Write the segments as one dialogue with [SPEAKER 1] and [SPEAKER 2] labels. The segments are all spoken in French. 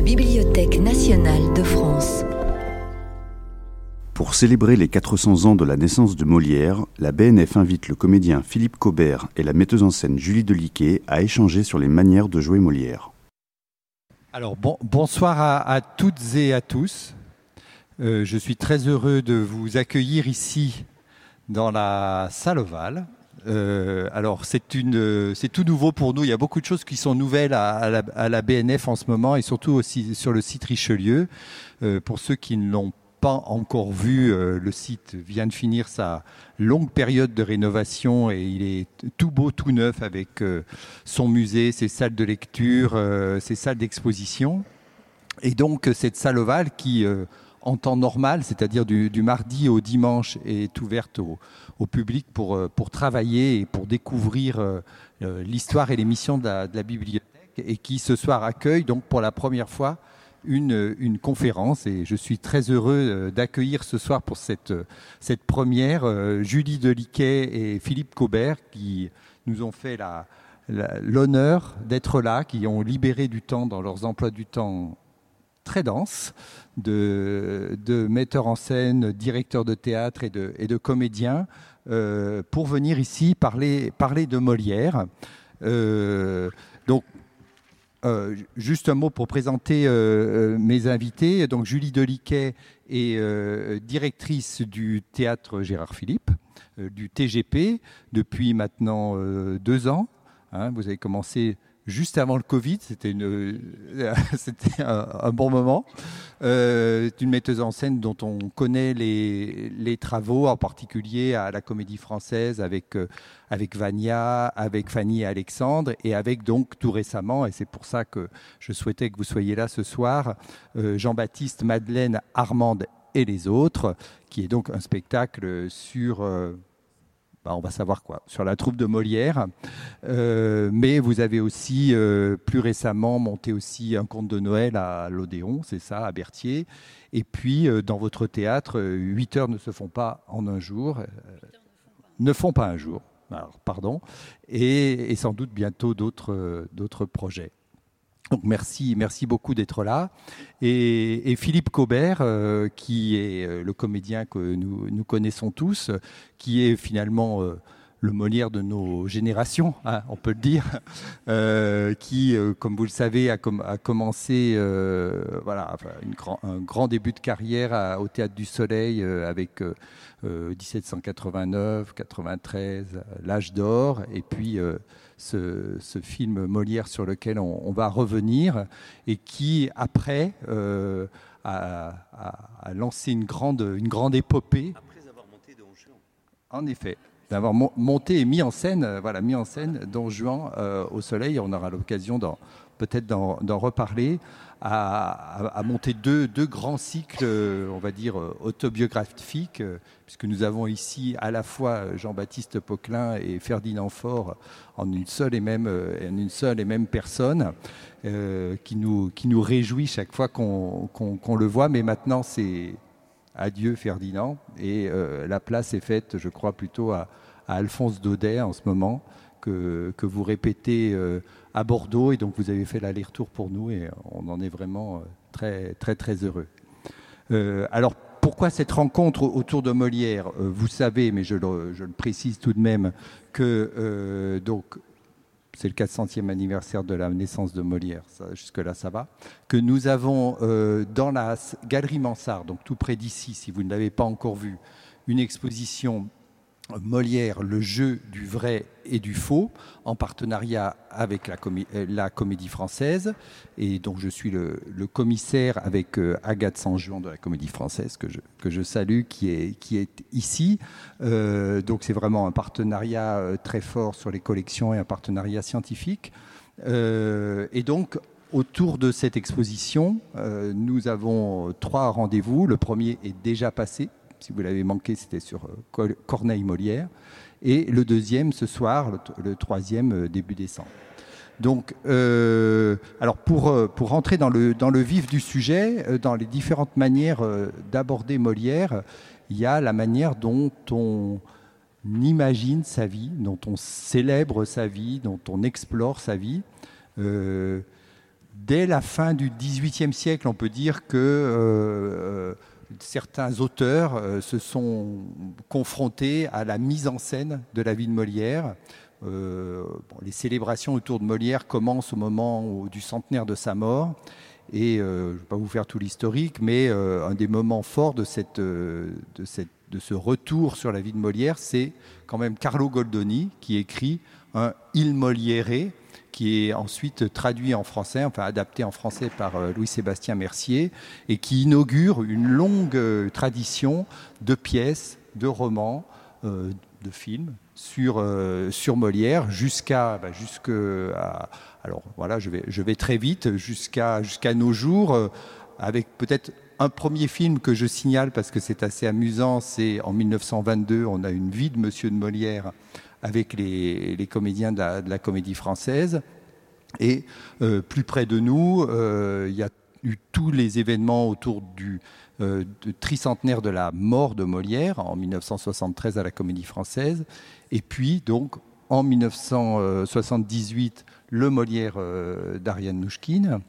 [SPEAKER 1] la Bibliothèque nationale de France.
[SPEAKER 2] Pour célébrer les 400 ans de la naissance de Molière, la BNF invite le comédien Philippe Cobert et la metteuse en scène Julie Deliquet à échanger sur les manières de jouer Molière.
[SPEAKER 3] Alors bonsoir à, toutes et à tous. Euh, je suis très heureux de vous accueillir ici dans la salle ovale. Euh, alors c'est tout nouveau pour nous. Il y a beaucoup de choses qui sont nouvelles à, la, BNF en ce moment et surtout aussi sur le site Richelieu. Euh, pour ceux qui ne l'ont pas encore vu, euh, le site vient de finir sa longue période de rénovation et il est tout beau, tout neuf avec euh, son musée, ses salles de lecture, euh, ses salles d'exposition. Et donc cette salle ovale qui, en temps normal, c'est-à-dire du, mardi au dimanche, est ouverte au, public pour, pour travailler et pour découvrir l'histoire et les missions de la, bibliothèque et qui ce soir accueille donc pour la première fois une, conférence. Et je suis très heureux euh, d'accueillir ce soir pour cette, première euh, Julie Deliquet et Philippe Cobert qui nous ont fait l'honneur d'être là, qui ont libéré du temps dans leurs emplois du temps très denses de, metteurs en scène, directeurs de théâtre et de, comédiens euh, pour venir ici parler, parler de Molière. donc euh, juste un mot pour présenter euh, euh, mes invités. Donc Julie Deliquet est directrice du théâtre Gérard Philippe, du TGP, depuis maintenant deux ans. Hein. vous avez commencé juste avant le Covid. C'était un, bon moment. Euh, une metteuse en scène dont on connaît les, travaux, en particulier à la Comédie Française avec euh, avec Vania, avec Fanny et Alexandre, et avec donc tout récemment, et c'est pour ça que je souhaitais que vous soyez là ce soir, euh, Jean-Baptiste, Madeleine, Armande et les autres, qui est donc un spectacle sur bah, on va savoir quoi, sur la troupe de Molière. Euh, mais vous avez aussi, euh, plus récemment, monté aussi un conte de Noël à l'Odéon, c'est ça, à Berthier. Et puis, euh, dans votre théâtre, 8 heures ne se font pas en un jour. ne font pas un jour, alors, pardon. Et, et, sans doute bientôt d'autres projets. Donc merci, merci beaucoup d'être là. Et, Philippe Cobert, euh, qui est euh, le comédien que nous, connaissons tous, qui est finalement euh, le Molière de nos générations, hein, on peut le dire, qui, comme vous le savez, a, a commencé voilà, une un grand début de carrière au Théâtre du Soleil avec 1789, 93, l'âge d'or, et puis ce, film Molière sur lequel on, va revenir et qui, après, euh, a, lancé une grande, une grande épopée.
[SPEAKER 4] Après avoir monté Juan.
[SPEAKER 3] En effet d'avoir monté et mis en scène, euh, voilà, mis en scène Don Juan euh, au soleil. On aura l'occasion peut-être d'en reparler à, monter deux, grands cycles, on va dire, autobiographiques, puisque nous avons ici à la fois Jean-Baptiste Poquelin et Ferdinand Faure en une seule et même, personne, euh, qui, nous, qui nous réjouit chaque fois qu'on le voit. Mais maintenant, c'est adieu Ferdinand, et euh, la place est faite, je crois, plutôt à, Alphonse Daudet en ce moment, que, vous répétez. Euh, à Bordeaux et donc vous avez fait l'aller-retour pour nous et on en est vraiment euh, très très très heureux. Alors pourquoi cette rencontre autour de Molière? Vous savez, mais je le, je le, précise tout de même, que donc c'est le 400e anniversaire de la naissance de Molière, jusque-là ça va, que nous avons dans la galerie Mansart, donc tout près d'ici, si vous ne l'avez pas encore vu, une exposition Molière, le jeu du vrai et du faux, en partenariat avec la, euh, Comédie Française. Et donc je suis le, commissaire avec euh, Agathe Sanjuan de la Comédie Française, que je, que je salue, qui est, qui est ici. Euh, donc c'est vraiment un partenariat très fort sur les collections et un partenariat scientifique. et donc Autour de cette exposition, nous avons trois rendez-vous. Le premier est déjà passé, si vous l'avez manqué, c'était sur euh, Corneille Molière. Et le deuxième ce soir, le, troisième euh, début décembre. Donc, euh, alors pour, pour rentrer dans le, dans le vif du sujet, dans les différentes manières d'aborder Molière, il y a la manière dont on imagine sa vie, dont on célèbre sa vie, dont on explore sa vie. dès la fin du XVIIIe siècle, on peut dire que certains auteurs se sont confrontés à la mise en scène de la vie de Molière. les célébrations autour de Molière commencent au moment du centenaire de sa mort. Et je ne vais pas vous faire tout l'historique, mais un des moments forts de, de, ce retour sur la vie de Molière, c'est quand même Carlo Goldoni qui écrit un Il Molière, qui est ensuite traduit en français, enfin adapté en français par Louis-Sébastien Mercier, et qui inaugure une longue tradition de pièces, de romans, de films sur, sur Molière jusqu'à bah, alors voilà je vais, je vais très vite jusqu'à jusqu'à nos jours avec peut-être un premier film que je signale parce que c'est assez amusant, c'est en 1922, on a une vie de Monsieur de Molière avec les, comédiens de la, comédie française. Et euh, plus près de nous, euh, il y a eu tous les événements autour du euh, tricentenaire de la mort de Molière en 1973 à la comédie française. Et puis, donc, en 1978, le Molière d'Ariane Nouchkine.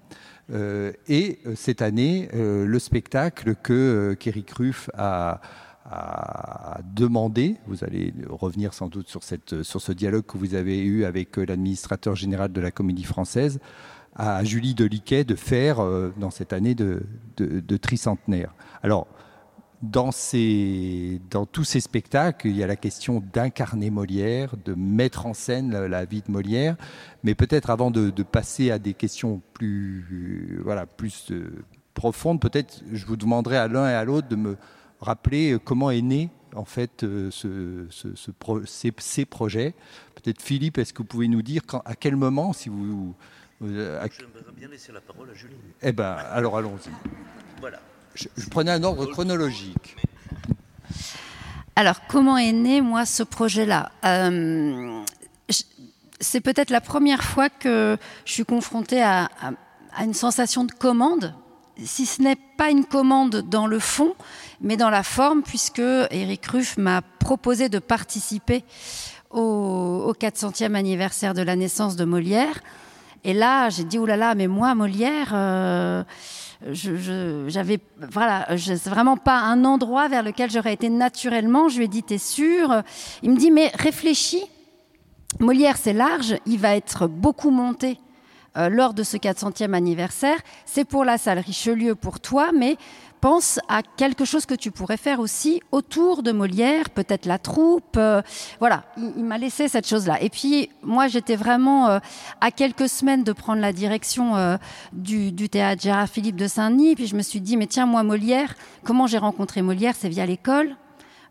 [SPEAKER 3] Et cette année, le spectacle que Kerry Ruff a, a, demandé, vous allez revenir sans doute sur, cette, sur ce dialogue que vous avez eu avec l'administrateur général de la comédie française, à Julie Deliquet de faire dans cette année de, de, de tricentenaire. Alors, dans, ces, dans tous ces spectacles, il y a la question d'incarner Molière, de mettre en scène la, vie de Molière, mais peut-être avant de, passer à des questions plus, euh, voilà, plus euh, profondes, peut-être je vous demanderai à l'un et à l'autre de me rappeler comment est né en fait euh, ce, ce, ce pro, ces, ces, projets. Peut-être Philippe, est-ce que vous pouvez nous dire quand, à quel moment, si vous...
[SPEAKER 4] Euh, à... J'aimerais bien laisser la parole à Julie.
[SPEAKER 3] Eh bien, alors allons-y.
[SPEAKER 4] Voilà.
[SPEAKER 3] Je, je prenais un ordre chronologique.
[SPEAKER 5] Alors, comment est né, moi, ce projet-là? Euh, C'est peut-être la première fois que je suis confrontée à, à, à une sensation de commande, si ce n'est pas une commande dans le fond, mais dans la forme, puisque Eric Ruff m'a proposé de participer au, au 400e anniversaire de la naissance de Molière. Et là, j'ai dit, oulala, mais moi, Molière... Euh, j'avais c'est vraiment pas un endroit vers lequel j'aurais été naturellement. Je lui ai dit t'es sûr? Il me dit mais réfléchis. Molière c'est large il va être beaucoup monté euh, lors de ce 400e anniversaire c'est pour la salle Richelieu pour toi mais pense à quelque chose que tu pourrais faire aussi autour de Molière, peut-être la troupe. Euh, voilà, il, m'a laissé cette chose-là. Et puis, moi, j'étais vraiment euh, à quelques semaines de prendre la direction du, du théâtre Gérard Philippe de Saint-Denis. Puis je me suis dit, mais tiens, moi, Molière, comment j'ai rencontré Molière? C'est via l'école.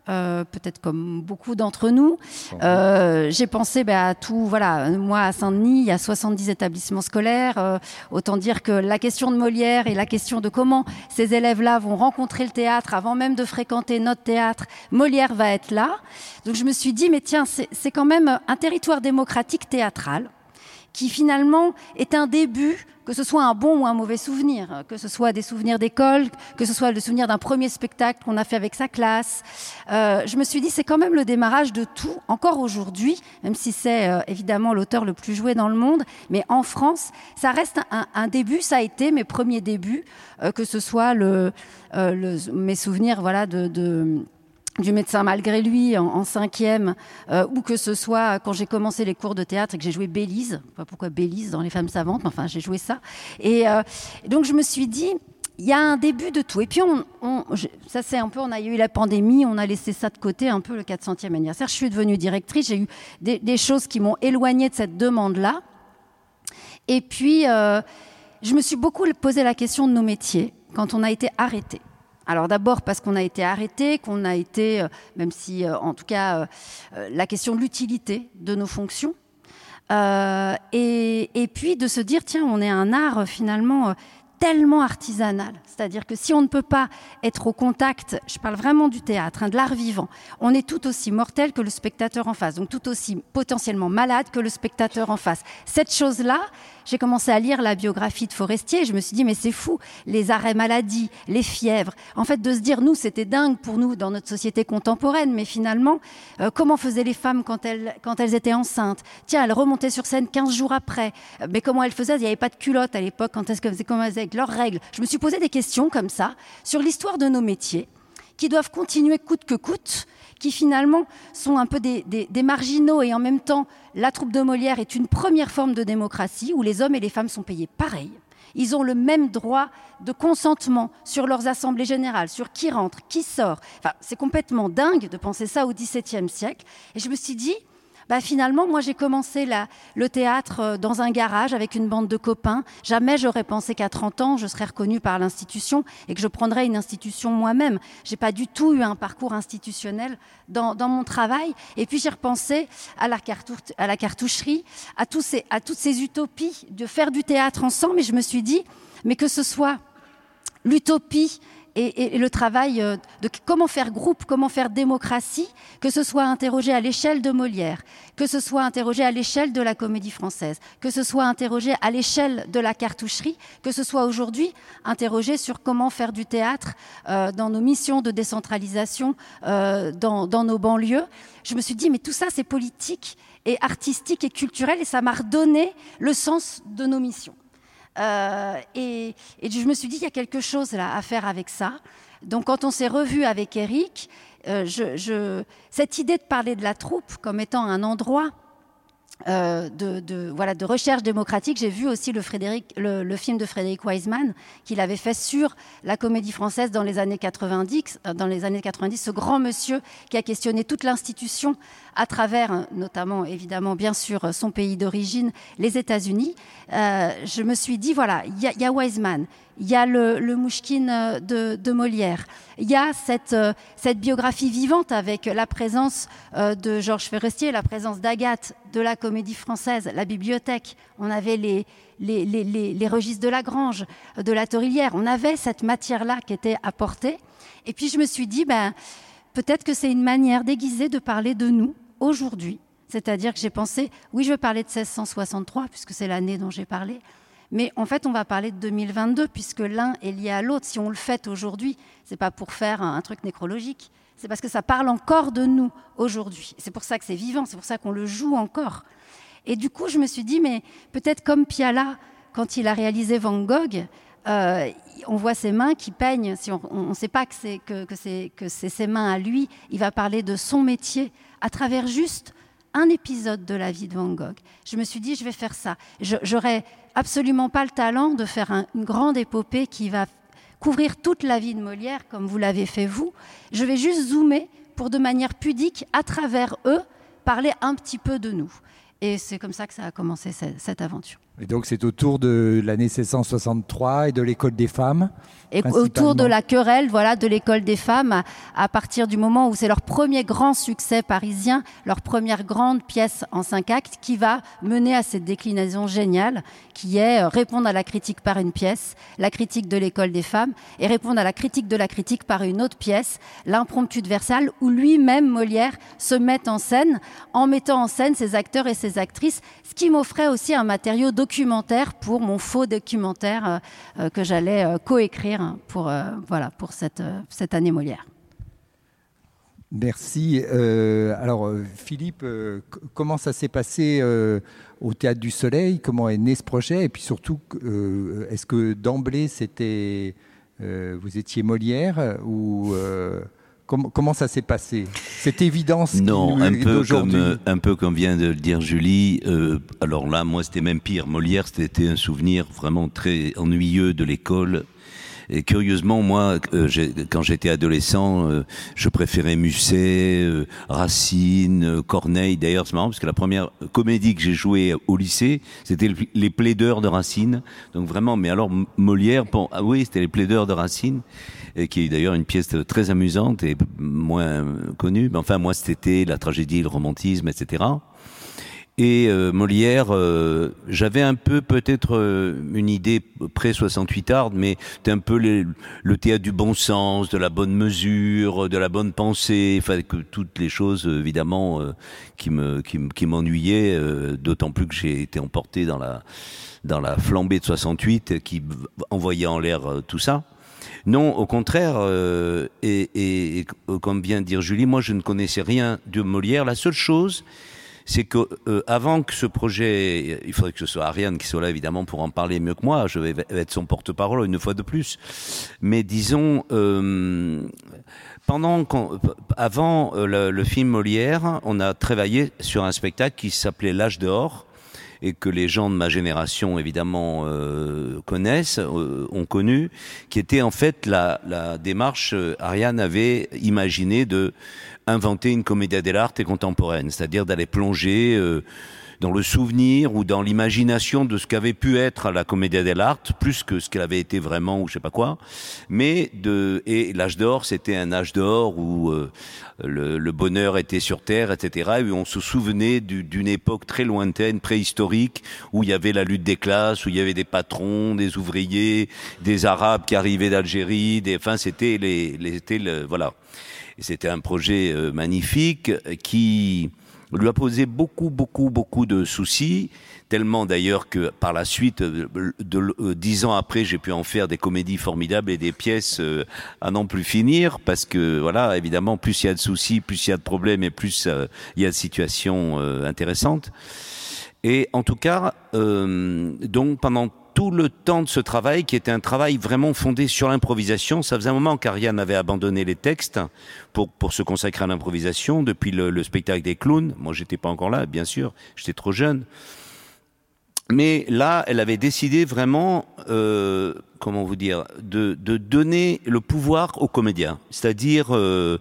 [SPEAKER 5] Euh, peut-être comme beaucoup d'entre nous. Euh, J'ai pensé bah, à tout. Voilà, moi à Saint-Denis, il y a 70 établissements scolaires. Euh, autant dire que la question de Molière et la question de comment ces élèves-là vont rencontrer le théâtre avant même de fréquenter notre théâtre, Molière va être là. Donc je me suis dit, mais tiens, c'est quand même un territoire démocratique théâtral qui finalement est un début que ce soit un bon ou un mauvais souvenir, que ce soit des souvenirs d'école, que ce soit le souvenir d'un premier spectacle qu'on a fait avec sa classe. Euh, je me suis dit c'est quand même le démarrage de tout, encore aujourd'hui, même si c'est euh, évidemment l'auteur le plus joué dans le monde, mais en France, ça reste un, début, ça a été mes premiers débuts, euh, que ce soit mes souvenirs voilà, de du médecin malgré lui en, cinquième euh, ou que ce soit quand j'ai commencé les cours de théâtre et que j'ai joué Bélise. Pas pourquoi Bélise dans les femmes savantes mais enfin j'ai joué ça. Et, euh, donc je me suis dit il y a un début de tout. Et puis on, ça c'est un peu on a eu la pandémie on a laissé ça de côté un peu le 400e anniversaire. Je suis devenue directrice j'ai eu des, choses qui m'ont éloigné de cette demande là et puis euh, je me suis beaucoup posé la question de nos métiers quand on a été arrêté Alors d'abord parce qu'on a été arrêté, qu'on a été, euh, même si euh, en tout cas euh, la question de l'utilité de nos fonctions, et, puis de se dire tiens on est un art finalement tellement artisanal, c'est-à-dire que si on ne peut pas être au contact, je parle vraiment du théâtre, hein, de l'art vivant, on est tout aussi mortel que le spectateur en face, donc tout aussi potentiellement malade que le spectateur en face. Cette chose-là, j'ai commencé à lire la biographie de Forestier. Et je me suis dit, mais c'est fou, les arrêts maladie, les fièvres. En fait, de se dire, nous, c'était dingue pour nous dans notre société contemporaine, mais finalement, euh, comment faisaient les femmes quand elles, quand elles étaient enceintes? Tiens, elles remontaient sur scène 15 jours après. Euh, mais comment elles faisaient? Il n'y avait pas de culotte à l'époque. Quand est-ce qu'elles faisaient avec leurs règles? Je me suis posé des questions comme ça sur l'histoire de nos métiers qui doivent continuer coûte que coûte qui finalement sont un peu des, marginaux et en même temps, la troupe de Molière est une première forme de démocratie où les hommes et les femmes sont payés pareil. Ils ont le même droit de consentement sur leurs assemblées générales, sur qui rentre, qui sort. Enfin, c'est complètement dingue de penser ça au XVIIe siècle. Et je me suis dit, bah, finalement, moi, j'ai commencé le théâtre euh, dans un garage avec une bande de copains. Jamais j'aurais pensé qu'à 30 ans, je serais reconnue par l'institution et que je prendrais une institution moi-même. J'ai pas du tout eu un parcours institutionnel dans, mon travail. Et puis, j'ai repensé à la, à la cartoucherie, à, à toutes ces utopies de faire du théâtre ensemble. Et je me suis dit, mais que ce soit l'utopie et, le travail euh, de comment faire groupe, comment faire démocratie, que ce soit interrogé à l'échelle de Molière, que ce soit interrogé à l'échelle de la comédie française, que ce soit interrogé à l'échelle de la cartoucherie, que ce soit aujourd'hui interrogé sur comment faire du théâtre euh, dans nos missions de décentralisation euh, dans, dans nos banlieues. Je me suis dit, mais tout ça, c'est politique et artistique et culturel, et ça m'a redonné le sens de nos missions. Euh, et, je me suis dit, il y a quelque chose là à faire avec ça. Donc quand on s'est revu avec Eric, euh, cette idée de parler de la troupe comme étant un endroit euh, de, voilà, de recherche démocratique. J'ai vu aussi le, Frédéric, le, film de Frédéric Wiseman qu'il avait fait sur la comédie française dans les années 90, dans les années 90, ce grand monsieur qui a questionné toute l'institution à travers, notamment évidemment bien sûr son pays d'origine, les États-Unis. Euh, je me suis dit voilà, il y, y, a Wiseman, il y a le, le Mouchkine euh, de, Molière, il y a cette, euh, cette, biographie vivante avec la présence euh, de Georges Ferrestier, la présence d'Agathe, de la comédie française, la bibliothèque. On avait les, les, les, les registres de la Grange, de la Torillière. On avait cette matière-là qui était apportée. Et puis je me suis dit, ben, peut-être que c'est une manière déguisée de parler de nous aujourd'hui. C'est-à-dire que j'ai pensé, oui, je veux parler de 1663, puisque c'est l'année dont j'ai parlé, mais en fait, on va parler de 2022 puisque l'un est lié à l'autre. Si on le fait aujourd'hui, c'est pas pour faire un truc nécrologique. C'est parce que ça parle encore de nous aujourd'hui. C'est pour ça que c'est vivant. C'est pour ça qu'on le joue encore. Et du coup, je me suis dit, mais peut-être comme Piala, quand il a réalisé Van Gogh, euh, on voit ses mains qui peignent. Si on ne sait pas que c'est que, que ses mains à lui, il va parler de son métier à travers juste un épisode de la vie de Van Gogh. Je me suis dit, je vais faire ça. J'aurais absolument pas le talent de faire une grande épopée qui va couvrir toute la vie de Molière comme vous l'avez fait vous. Je vais juste zoomer pour de manière pudique, à travers eux, parler un petit peu de nous. Et c'est comme ça que ça a commencé cette aventure.
[SPEAKER 3] Et donc c'est autour de l'année 1663 et de l'école des femmes.
[SPEAKER 5] Et autour de la querelle, voilà, de l'école des femmes, à, partir du moment où c'est leur premier grand succès parisien, leur première grande pièce en cinq actes, qui va mener à cette déclinaison géniale, qui est euh, répondre à la critique par une pièce, la critique de l'école des femmes, et répondre à la critique de la critique par une autre pièce, l'impromptu de Versailles, où lui-même Molière se met en scène, en mettant en scène ses acteurs et ses actrices, ce qui m'offrait aussi un matériau documentaire pour mon faux documentaire euh, euh, que j'allais euh, coécrire pour, voilà, pour cette, cette année Molière.
[SPEAKER 3] Merci. alors, Philippe, comment ça s'est passé au Théâtre du Soleil? Comment est né ce projet? Et puis surtout, est-ce que d'emblée, c'était vous étiez Molière ou Comment, ça s'est passé? Cette évidence
[SPEAKER 6] Non, un peu, comme, un peu comme vient de le dire Julie. Euh, alors là, moi, c'était même pire. Molière, c'était un souvenir vraiment très ennuyeux de l'école. Et curieusement, moi, euh, quand j'étais adolescent, je préférais Musset, Racine, Corneille. D'ailleurs, c'est marrant parce que la première comédie que j'ai jouée au lycée, c'était les plaideurs de Racine. Donc vraiment, mais alors Molière, bon, ah oui, c'était les plaideurs de Racine et qui est d'ailleurs une pièce très amusante et moins connue. Mais enfin, moi, c'était la tragédie, le romantisme, etc. Et euh, Molière, euh, j'avais un peu peut-être euh, une idée pré-68 art, mais c'était un peu le théâtre du bon sens, de la bonne mesure, de la bonne pensée, enfin que toutes les choses évidemment qui me qui, m'ennuyaient, d'autant plus que j'ai été emporté dans la dans la flambée de 68 qui envoyait en l'air tout ça. Non, au contraire, et, et, comme vient de dire Julie, moi je ne connaissais rien de Molière. La seule chose, c'est que euh, avant que ce projet, il faudrait que ce soit Ariane qui soit là évidemment pour en parler mieux que moi. Je vais être son porte-parole une fois de plus. Mais disons, euh, pendant avant euh, le, film Molière, on a travaillé sur un spectacle qui s'appelait L'âge d'or et que les gens de ma génération évidemment connaissent, ont connu, qui était en fait la, démarche Ariane avait imaginé de inventer une comédia dell'arte contemporaine, c'est-à-dire d'aller plonger euh, dans le souvenir ou dans l'imagination de ce qu'avait pu être la comédia dell'arte, plus que ce qu'elle avait été vraiment ou je sais pas quoi. Mais de et l'âge d'or, c'était un âge d'or où euh, le, bonheur était sur terre, etc. Et on se souvenait d'une époque très lointaine, préhistorique, où il y avait la lutte des classes, où il y avait des patrons, des ouvriers, des Arabes qui arrivaient d'Algérie. Des, enfin, c'était les, les, le, voilà. C'était un projet euh, magnifique qui lui a posé beaucoup, beaucoup, beaucoup de soucis, tellement d'ailleurs que par la suite, euh, euh, dix ans après, j'ai pu en faire des comédies formidables et des pièces à n'en plus finir, parce que voilà, évidemment, plus il y a de soucis, plus il y a de problèmes et plus il y a de situations intéressantes. Et en tout cas, donc pendant tout le temps de ce travail, qui était un travail vraiment fondé sur l'improvisation. Ça faisait un moment qu'Ariane avait abandonné les textes pour, pour se consacrer à l'improvisation depuis le, spectacle des clowns. Moi, j'étais pas encore là, bien sûr, j'étais trop jeune. Mais là, elle avait décidé vraiment, euh, comment vous dire, de, de, donner le pouvoir aux comédiens. C'est-à-dire, euh,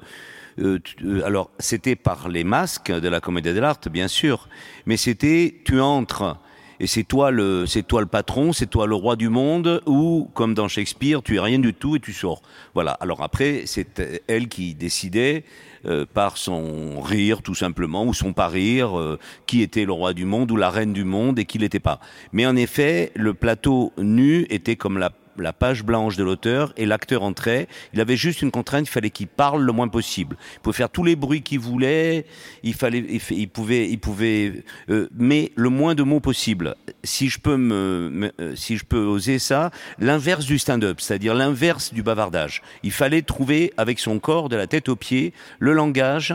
[SPEAKER 6] euh, alors, c'était par les masques de la comédie de l'art, bien sûr, mais c'était, tu entres et c'est toi le c'est toi le patron, c'est toi le roi du monde ou comme dans Shakespeare, tu es rien du tout et tu sors. Voilà. Alors après, c'est elle qui décidait euh, par son rire tout simplement ou son pas rire euh, qui était le roi du monde ou la reine du monde et qui l'était pas. Mais en effet, le plateau nu était comme la la page blanche de l'auteur et l'acteur entrait. Il avait juste une contrainte, il fallait qu'il parle le moins possible. Il pouvait faire tous les bruits qu'il voulait, il fallait, il pouvait, il pouvait, euh, mais le moins de mots possible. Si je peux me, euh, si je peux oser ça, l'inverse du stand-up, c'est-à-dire l'inverse du bavardage. Il fallait trouver avec son corps, de la tête aux pieds, le langage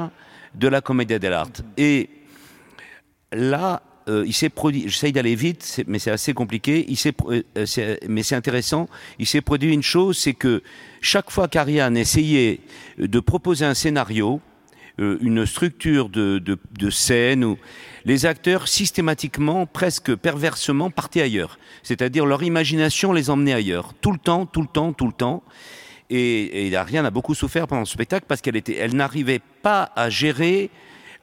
[SPEAKER 6] de la comédie dell'arte. Et là, euh, il s'est produit, j'essaye d'aller vite, mais c'est assez compliqué, s'est, euh, mais c'est intéressant, il s'est produit une chose, c'est que chaque fois qu'Ariane essayait de proposer un scénario, euh, une structure de, scène les acteurs systématiquement, presque perversement, partaient ailleurs. C'est-à-dire leur imagination les emmenait ailleurs. Tout le temps, tout le temps, tout le temps. Et, Ariane a beaucoup souffert pendant ce spectacle parce qu'elle n'arrivait pas à gérer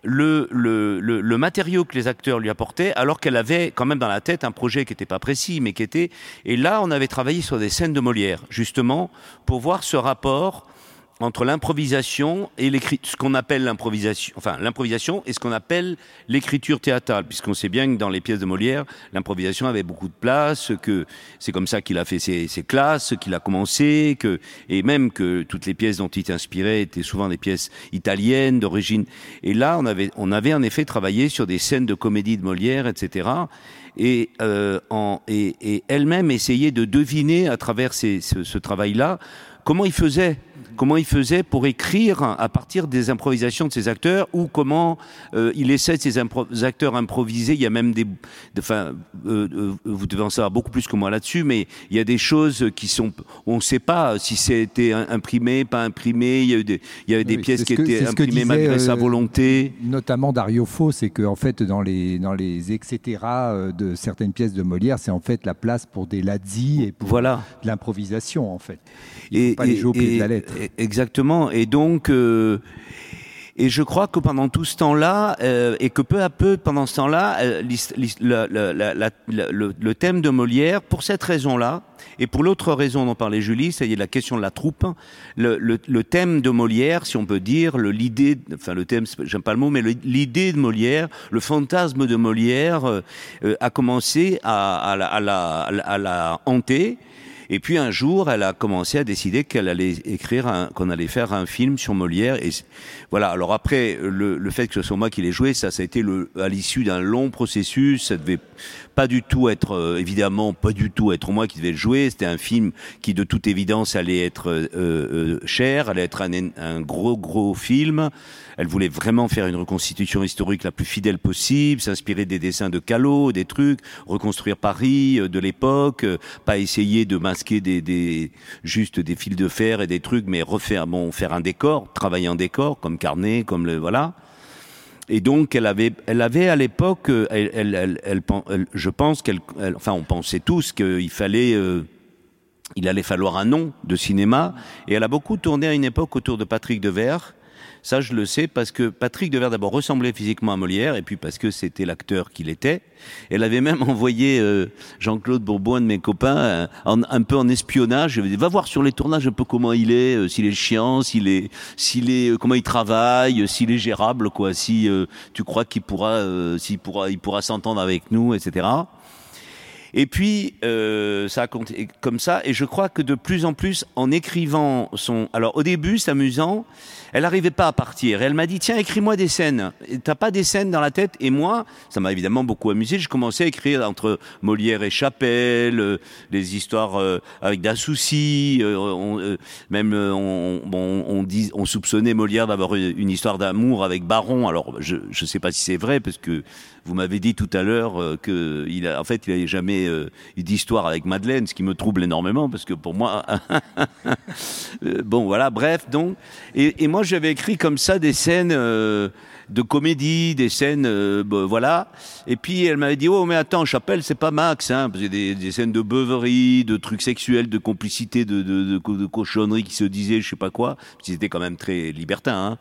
[SPEAKER 6] le, le, le, matériau que les acteurs lui apportaient, alors qu'elle avait quand même dans la tête un projet qui n'était pas précis, mais qui était. Et là, on avait travaillé sur des scènes de Molière, justement, pour voir ce rapport entre l'improvisation et ce qu'on appelle l'improvisation, enfin l'improvisation et ce qu'on appelle l'écriture théâtrale, puisqu'on sait bien que dans les pièces de Molière, l'improvisation avait beaucoup de place, que c'est comme ça qu'il a fait ses, ses classes, qu'il a commencé, que et même que toutes les pièces dont il inspiré étaient souvent des pièces italiennes d'origine. Et là, on avait on avait en effet travaillé sur des scènes de comédie de Molière, etc. Et, euh, en, et, et elle-même essayait de deviner à travers ces, ce, ce travail-là comment il faisait comment il faisait pour écrire à partir des improvisations de ses acteurs ou comment euh, il essaie de ses acteurs improviser. Il y a même des, enfin, euh, euh, vous devez en savoir beaucoup plus que moi là-dessus, mais il y a des choses qui sont, on ne sait pas si c'était imprimé, pas imprimé. Il y a eu des, il y avait des pièces qui étaient imprimées malgré sa volonté.
[SPEAKER 3] Notamment Dario Fo, c'est que en fait dans les dans les etc de certaines pièces de Molière, c'est en fait la place pour des lazzi et pour
[SPEAKER 6] voilà.
[SPEAKER 3] de l'improvisation en fait. Il et, pas les jouer au pied de la lettre.
[SPEAKER 6] Exactement. Et donc, euh, et je crois que pendant tout ce temps-là, euh, et que peu à peu, pendant ce temps-là, euh, le, thème de Molière, pour cette raison-là, et pour l'autre raison dont parlait Julie, c'est-à-dire la question de la troupe, le, thème de Molière, si on peut dire, l'idée, enfin le thème, j'aime pas le mot, mais l'idée de Molière, le fantasme de Molière, a commencé à, à, la, à la hanter Et puis un jour, elle a commencé à décider qu'elle allait écrire, qu'on allait faire un film sur Molière. Et voilà. Alors après, le, le fait que ce soit moi qui l'ai joué, ça, ça a été le, à l'issue d'un long processus. Ça devait pas du tout être, euh, évidemment, pas du tout être moi qui devais le jouer. C'était un film qui, de toute évidence, allait être euh, euh, cher, allait être un, un, gros, gros film. Elle voulait vraiment faire une reconstitution historique la plus fidèle possible, s'inspirer des dessins de Callot, des trucs, reconstruire Paris de l'époque, pas essayer de masquer des, des, juste des fils de fer et des trucs, mais refaire, bon, faire un décor, travailler en décor, comme Carnet, comme le, voilà. Et donc, elle avait, elle avait à l'époque, euh, je pense qu'elle, enfin, on pensait tous qu'il fallait, euh, il allait falloir un nom de cinéma. Et elle a beaucoup tourné à une époque autour de Patrick Devers ça, je le sais parce que Patrick Devers d'abord ressemblait physiquement à Molière et puis parce que c'était l'acteur qu'il était. Elle avait même envoyé euh, Jean-Claude Bourbon, de mes copains, euh, un peu en espionnage. Je dit, va voir sur les tournages un peu comment il est, euh, s'il est chiant, s'il est, s'il est, comment il travaille, s'il est gérable, quoi. Si tu crois qu'il pourra, s'il pourra, il pourra s'entendre avec nous, etc. Et puis, euh, ça a compté comme ça. Et je crois que de plus en plus, en écrivant son... Alors au début, c'est amusant, elle n'arrivait pas à partir. Elle m'a dit, tiens, écris-moi des scènes. T'as pas des scènes dans la tête? Et moi, ça m'a évidemment beaucoup amusé. Je commençais à écrire entre Molière et Chapelle, euh, les histoires euh, avec d'un souci. Euh, même on, on, on, dit, on soupçonnait Molière d'avoir une histoire d'amour avec Baron. Alors je ne sais pas si c'est vrai, parce que vous m'avez dit tout à l'heure euh, que il a, en fait, il n'avait jamais euh, eu d'histoire avec Madeleine, ce qui me trouble énormément parce que pour moi, euh, bon, voilà, bref, donc, et, et moi j'avais écrit comme ça des scènes de comédie, des scènes, voilà. Et puis elle m'avait dit oh mais attends, Chapelle c'est pas Max, hein, parce des, des, scènes de beuverie, de trucs sexuels, de complicité, de, de, de, de cochonneries qui se disaient, je sais pas quoi. C'était quand même très libertin. Hein.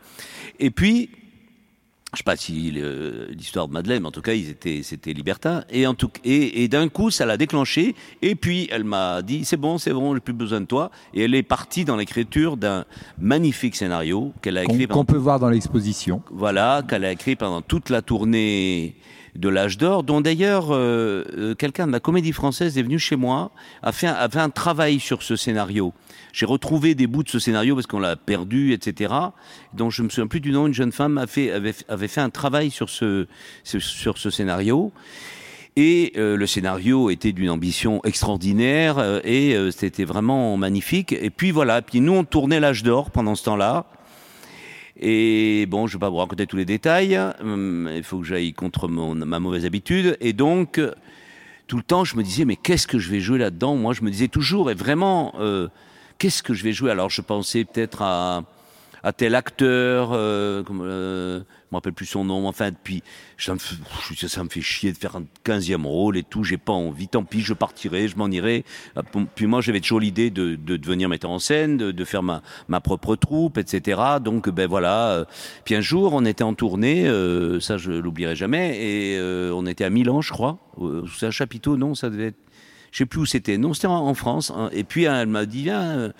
[SPEAKER 6] Et puis je sais pas si l'histoire de Madeleine, mais en tout cas, ils étaient, c'était libertin. Et en tout, et, et d'un coup, ça l'a déclenché. Et puis, elle m'a dit, c'est bon, c'est bon, j'ai plus besoin de toi. Et elle est partie dans l'écriture d'un magnifique scénario qu'elle a écrit.
[SPEAKER 3] Qu'on peut voir dans l'exposition.
[SPEAKER 6] Voilà, qu'elle a écrit pendant toute la tournée de l'âge d'or, dont d'ailleurs euh, euh, quelqu'un de la comédie française est venu chez moi, a fait un, a fait un travail sur ce scénario. J'ai retrouvé des bouts de ce scénario parce qu'on l'a perdu, etc. Donc je me souviens plus du nom. Une jeune femme fait, avait, fait un travail sur ce, sur ce scénario. Et euh, le scénario était d'une ambition extraordinaire euh, et euh, c'était vraiment magnifique. Et puis voilà, puis nous on tournait l'âge d'or pendant ce temps-là. Et bon, je vais pas vous raconter tous les détails. Hum, il faut que j'aille contre mon, ma mauvaise habitude. Et donc, tout le temps, je me disais, mais qu'est-ce que je vais jouer là-dedans? Moi, je me disais toujours, et vraiment, qu'est-ce que je vais jouer? Alors je pensais peut-être à, tel acteur, euh, comme, euh, je me rappelle plus son nom, enfin, puis ça me, fait chier de faire un 15e rôle et tout, j'ai pas envie, tant pis, je partirai, je m'en irai. Ah, puis moi, j'avais toujours l'idée de, de, devenir metteur en scène, de, faire ma, ma propre troupe, etc. Donc, ben voilà. Puis un jour, on était en tournée, euh, ça je l'oublierai jamais, et euh, on était à Milan, je crois. C'est un chapiteau, non, ça devait être je sais plus où c'était. Non, c'était en, France. Hein. Et puis elle m'a dit, viens. Euh,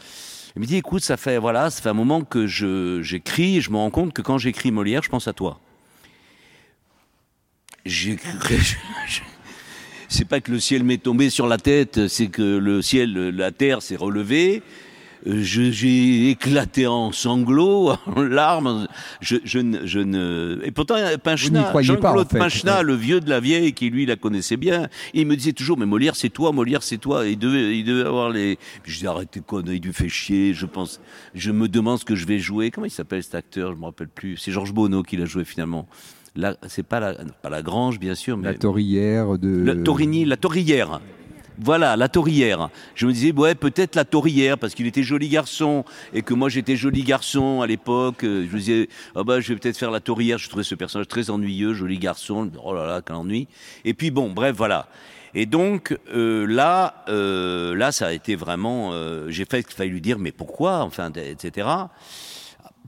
[SPEAKER 6] elle me dit, écoute, ça fait voilà, ça un moment que j'écris. Et je me rends compte que quand j'écris Molière, je pense à toi. c'est pas que le ciel m'est tombé sur la tête, c'est que le ciel, la terre s'est relevée j'ai éclaté en sanglots, en larmes. Je, je, je ne, et pourtant, Pinchna, Jean-Claude Pinchna, le vieux de la vieille, qui lui la connaissait bien, il me disait toujours, mais Molière, c'est toi, Molière, c'est toi. il devait, il devait avoir les. Puis je dis, arrêtez quoi, il lui fait chier. Je pense, je me demande ce que je vais jouer. Comment il s'appelle cet acteur Je me rappelle plus. C'est Georges Bonneau qui l'a joué finalement. Là, c'est pas la, pas la Grange, bien sûr, mais
[SPEAKER 3] la Torrière de.
[SPEAKER 6] La Torigny, la Torrière. Voilà, la taurière. Je me disais, ouais, peut-être la taurière, parce qu'il était joli garçon, et que moi j'étais joli garçon à l'époque. Euh, je me disais, ah bah, je vais peut-être faire la taurière. Je trouvais ce personnage très ennuyeux, joli garçon. Oh là là, quel ennui. Et puis bon, bref, voilà. Et donc euh, là, euh, là, ça a été vraiment. Euh, j'ai fallait lui dire, mais pourquoi, enfin, etc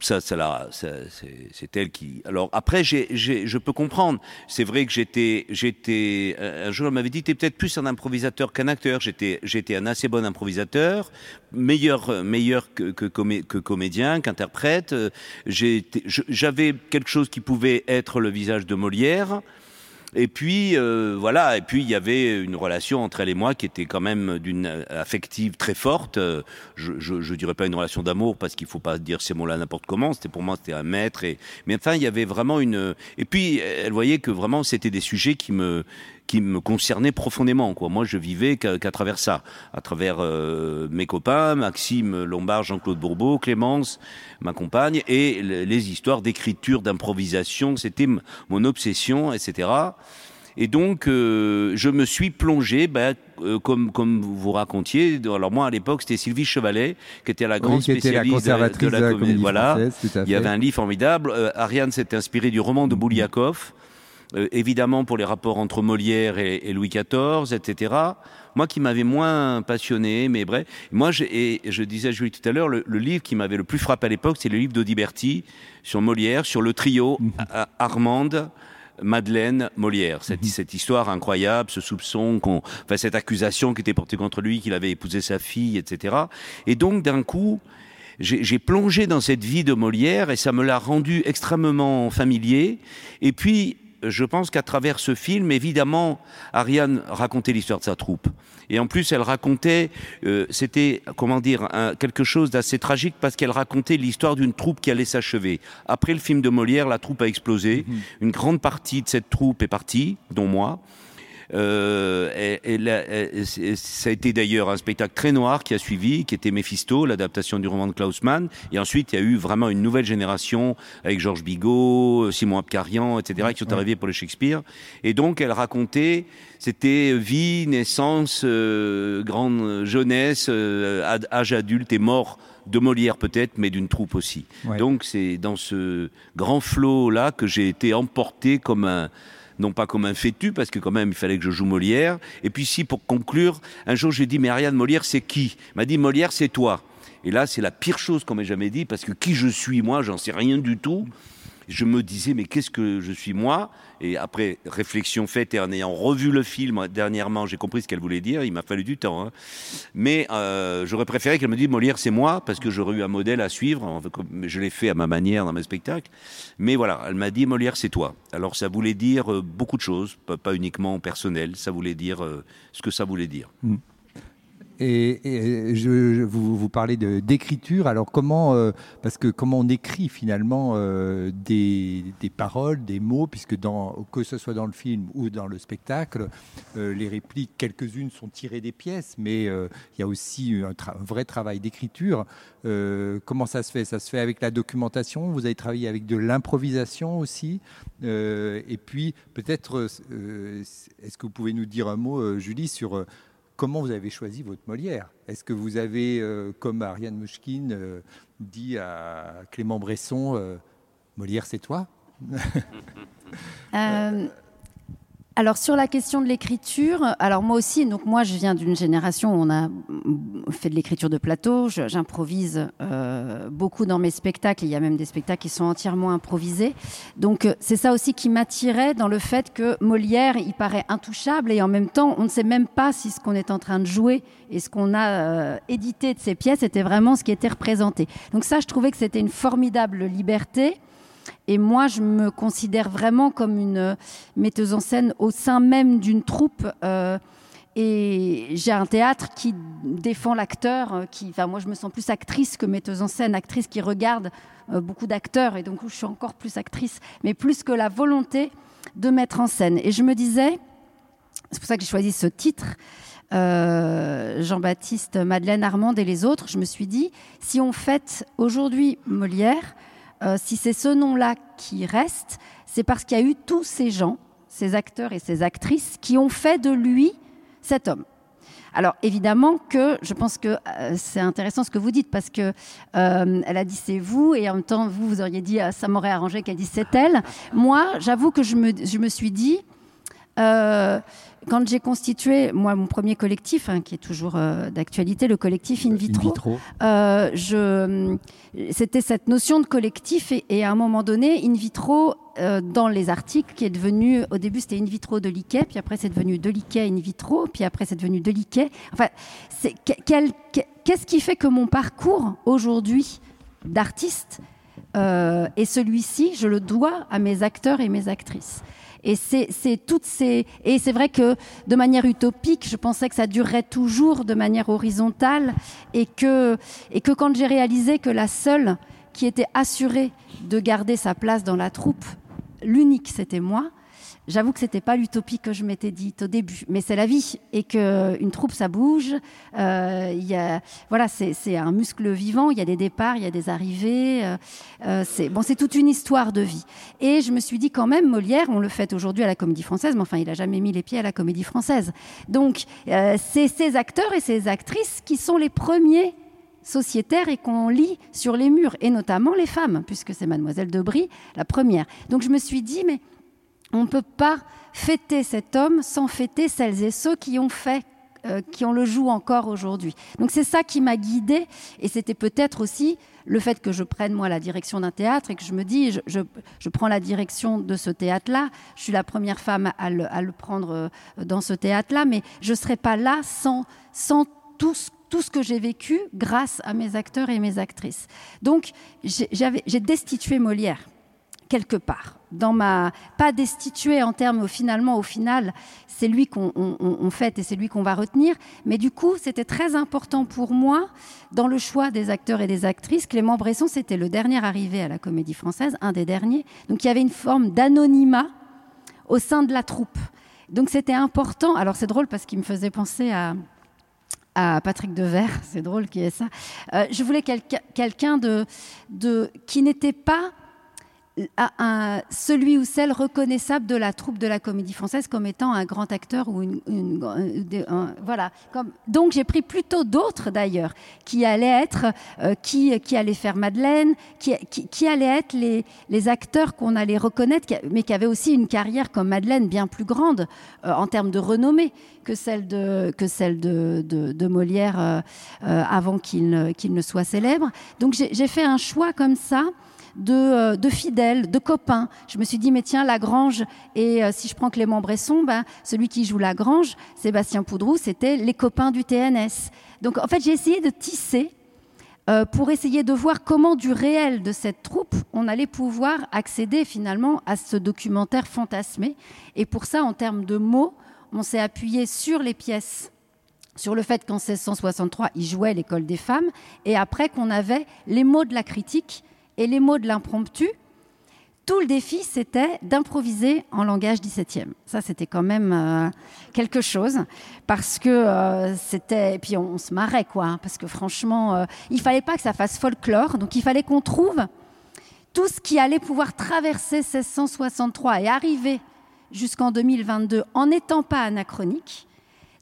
[SPEAKER 6] ça, ça, c'est elle qui. Alors après, je peux comprendre. C'est vrai que j'étais, j'étais. Un jour, elle m'avait dit, t'es peut-être plus un improvisateur qu'un acteur. J'étais, j'étais un assez bon improvisateur, meilleur, meilleur que, que, que comédien, qu'interprète. J'avais quelque chose qui pouvait être le visage de Molière. Et puis euh, voilà, et puis il y avait une relation entre elle et moi qui était quand même d'une affective très forte. Euh, je, je, je dirais pas une relation d'amour parce qu'il faut pas dire ces mots-là n'importe comment. C'était pour moi c'était un maître et mais enfin il y avait vraiment une. Et puis elle voyait que vraiment c'était des sujets qui me qui me concernaient profondément. Quoi. Moi, je vivais qu'à travers ça, à travers euh, mes copains, Maxime Lombard, Jean-Claude Bourbeau, Clémence, ma compagne, et les histoires d'écriture, d'improvisation. C'était mon obsession, etc. Et donc, euh, je me suis plongé, ben, euh, comme, comme vous racontiez. Alors moi, à l'époque, c'était Sylvie Chevalet, qui était la grande
[SPEAKER 3] Oui, la
[SPEAKER 6] spécialiste de- la
[SPEAKER 3] de la
[SPEAKER 6] comédie. Voilà. Il y avait un livre formidable. Euh, Ariane s'est inspiré du roman de Bouliakov. Euh, évidemment pour les rapports entre Molière et, et Louis XIV, etc. Moi qui m'avais moins passionné, mais bref. Moi, et je disais à Julie tout à l'heure, le, le livre qui m'avait le plus frappé à l'époque, c'est le livre d'Audiberti sur Molière, sur le trio Armande, Madeleine, Molière. Cette, cette histoire incroyable, ce soupçon, qu'on, enfin cette accusation qui était portée contre lui, qu'il avait épousé sa fille, etc. Et donc d'un coup, j'ai j'ai plongé dans cette vie de Molière et ça me l'a rendu extrêmement familier. Et puis, je pense qu'à travers ce film, évidemment, Ariane racontait l'histoire de sa troupe. Et en plus, elle racontait, euh, c'était, comment dire, un- quelque chose d'assez tragique parce qu'elle racontait l'histoire d'une troupe qui allait s'achever. Après le film de Molière, la troupe a explosé. Une grande partie de cette troupe est partie, dont moi. Euh, et, et là, et c'est- ça a été d'ailleurs un spectacle très noir qui a suivi, qui était Mephisto, l'adaptation du roman de Klaus Mann. Et ensuite, il y a eu vraiment une nouvelle génération avec Georges Bigot, Simon Abkarian, etc., qui sont arrivés pour le Shakespeare. Et donc, elle racontait, c'était vie, naissance, euh, grande jeunesse, euh, âge adulte et mort de Molière peut-être, mais d'une troupe aussi.
[SPEAKER 3] Ouais.
[SPEAKER 6] Donc, c'est dans ce grand flot-là que j'ai été emporté comme un non pas comme un fétu, parce que quand même, il fallait que je joue Molière. Et puis si, pour conclure, un jour, j'ai dit, mais Ariane, Molière, c'est qui? M'a dit, Molière, c'est toi. Et là, c'est la pire chose qu'on m'ait jamais dit, parce que qui je suis, moi, j'en sais rien du tout. Je me disais, mais qu'est-ce que je suis moi? Et après réflexion faite et en ayant revu le film dernièrement, j'ai compris ce qu'elle voulait dire. Il m'a fallu du temps. hein. Mais euh, j'aurais préféré qu'elle me dise Molière, c'est moi, parce que j'aurais eu un modèle à suivre. Je l'ai fait à ma manière dans mes spectacles. Mais voilà, elle m'a dit Molière, c'est toi. Alors ça voulait dire euh, beaucoup de choses, pas, uniquement personnel. Ça voulait dire euh, ce que ça voulait dire.
[SPEAKER 3] Et, je, je- vous, vous parlez d'écriture. Alors comment, euh, parce que comment on écrit finalement euh, des, paroles, des mots, puisque que ce soit dans le film ou dans le spectacle, euh, les répliques, quelques-unes sont tirées des pièces, mais il y a aussi un, vrai travail d'écriture. Comment ça se fait? Ça se fait avec la documentation? Vous avez travaillé avec de l'improvisation aussi? Et puis peut-être, est-ce que vous pouvez nous dire un mot, Julie, sur Comment vous avez choisi votre Molière? Est-ce que vous avez, euh, comme Ariane Mouchkine, euh, dit à Clément Bresson, euh, Molière c'est toi?
[SPEAKER 5] Alors sur la question de l'écriture, alors moi aussi, donc moi je viens d'une génération où on a fait de l'écriture de plateau, j'improvise euh, beaucoup dans mes spectacles, il y a même des spectacles qui sont entièrement improvisés. Donc euh, c'est ça aussi qui m'attirait dans le fait que Molière, il paraît intouchable et en même temps on ne sait même pas si ce qu'on est en train de jouer et ce qu'on a euh, édité de ces pièces était vraiment ce qui était représenté. Donc ça je trouvais que c'était une formidable liberté. Et moi, je me considère vraiment comme une euh, metteuse en scène au sein même d'une troupe. euh, et j'ai un théâtre qui défend l'acteur. euh, enfin, moi, je me sens plus actrice que metteuse en scène, actrice qui regarde beaucoup d'acteurs. Et donc, je suis encore plus actrice, mais plus que la volonté de mettre en scène. Et je me disais, c'est pour ça que j'ai choisi ce titre. Jean-Baptiste, Madeleine Armande et les autres, je me suis dit, si on fête aujourd'hui Molière, euh, si c'est ce nom-là qui reste, c'est parce qu'il y a eu tous ces gens, ces acteurs et ces actrices, qui ont fait de lui cet homme. Alors évidemment que je pense que euh, c'est intéressant ce que vous dites parce que euh, elle a dit c'est vous et en même temps vous vous auriez dit ah, ça m'aurait arrangé qu'elle dise c'est elle. Moi j'avoue que je me, suis dit quand j'ai constitué moi mon premier collectif hein, qui est toujours euh, d'actualité le collectif In Vitro,
[SPEAKER 3] In vitro.
[SPEAKER 5] euh, c'était cette notion de collectif et, et à un moment donné, in vitro, euh, dans les articles, qui est devenu, au début c'était in vitro de Liquet, puis après c'est devenu de Liquet in vitro, puis après c'est devenu de Liquet. Enfin, qu'est-ce qui fait que mon parcours aujourd'hui d'artiste euh, et celui-ci, je le dois à mes acteurs et mes actrices. Et c'est toutes ces et c'est vrai que de manière utopique, je pensais que ça durerait toujours de manière horizontale et que et que quand j'ai réalisé que la seule qui était assurée de garder sa place dans la troupe, l'unique c'était moi, J'avoue que c'était pas l'utopie que je m'étais dite au début, mais c'est la vie et que une troupe ça bouge. Euh, voilà, c'est un muscle vivant. Il y a des départs, il y a des arrivées. Euh, euh, c'est bon, c'est toute une histoire de vie. Et je me suis dit quand même, Molière, on le fait aujourd'hui à la Comédie Française, mais enfin, il a jamais mis les pieds à la Comédie Française. Donc, c'est ces acteurs et ces actrices qui sont les premiers sociétaires et qu'on lit sur les murs, et notamment les femmes, puisque c'est Mademoiselle de Brie la première. Donc, je me suis dit, mais on ne peut pas fêter cet homme sans fêter celles et ceux qui ont fait euh, qui ont le joue encore aujourd'hui. Donc c'est ça qui m'a guidée et c'était peut-être aussi le fait que je prenne moi la direction d'un théâtre et que je me dis je, prends la direction de ce théâtre-là, je suis la première femme à le, prendre euh, dans ce théâtre-là, mais je ne serais pas là sans, tout ce que j'ai vécu grâce à mes acteurs et mes actrices. Donc j'ai destitué Molière quelque part. Dans ma pas destitué en termes finalement au final c'est lui qu'on on, fait et c'est lui qu'on va retenir. Mais du coup c'était très important pour moi dans le choix des acteurs et des actrices Clément Bresson c'était le dernier arrivé à la comédie française un des derniers. Donc il y avait une forme d'anonymat au sein de la troupe. Donc c'était important. Alors c'est drôle parce qu'il me faisait penser à à Patrick Devers, c'est drôle qui est ça. Euh, je voulais quelqu'un quelqu de, de qui n'était pas un, celui ou celle reconnaissable de la troupe de la comédie française comme étant un grand acteur ou une, une, un, voilà. Donc j'ai pris plutôt d'autres d'ailleurs qui allaient être euh, qui qui allait faire Madeleine qui, qui, allait être les, les acteurs qu'on allait reconnaître mais qui avait aussi une carrière comme Madeleine bien plus grande euh, en termes de renommée que celle de que celle de, de, Molière euh, euh, avant qu'il qu ne soit célèbre. Donc j'ai fait un choix comme ça de, euh, de fidèles, de copains. Je me suis dit mais tiens Lagrange et euh, si je prends Clément Bresson, ben, celui qui joue Lagrange, Sébastien Poudrou, c'était les copains du TNS. Donc en fait j'ai essayé de tisser euh, pour essayer de voir comment du réel de cette troupe on allait pouvoir accéder finalement à ce documentaire fantasmé. Et pour ça en termes de mots, on s'est appuyé sur les pièces sur le fait qu'en 1663 il jouait l'école des femmes et après qu'on avait les mots de la critique et les mots de l'impromptu, tout le défi c'était d'improviser en langage 17e. Ça c'était quand même euh, quelque chose parce que euh, c'était puis on, on se marrait quoi hein, parce que franchement euh, il fallait pas que ça fasse folklore donc il fallait qu'on trouve tout ce qui allait pouvoir traverser 1663 et arriver jusqu'en 2022 en n'étant pas anachronique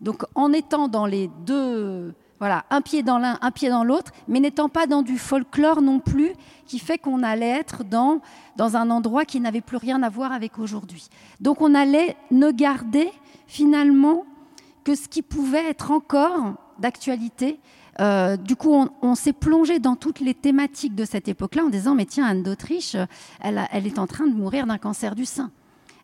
[SPEAKER 5] donc en étant dans les deux voilà un pied dans l'un un pied dans l'autre mais n'étant pas dans du folklore non plus qui fait qu'on allait être dans dans un endroit qui n'avait plus rien à voir avec aujourd'hui donc on allait ne garder finalement que ce qui pouvait être encore d'actualité Euh, du coup, on, s'est plongé dans toutes les thématiques de cette époque-là en disant mais tiens Anne d'Autriche, elle est en train de mourir d'un cancer du sein.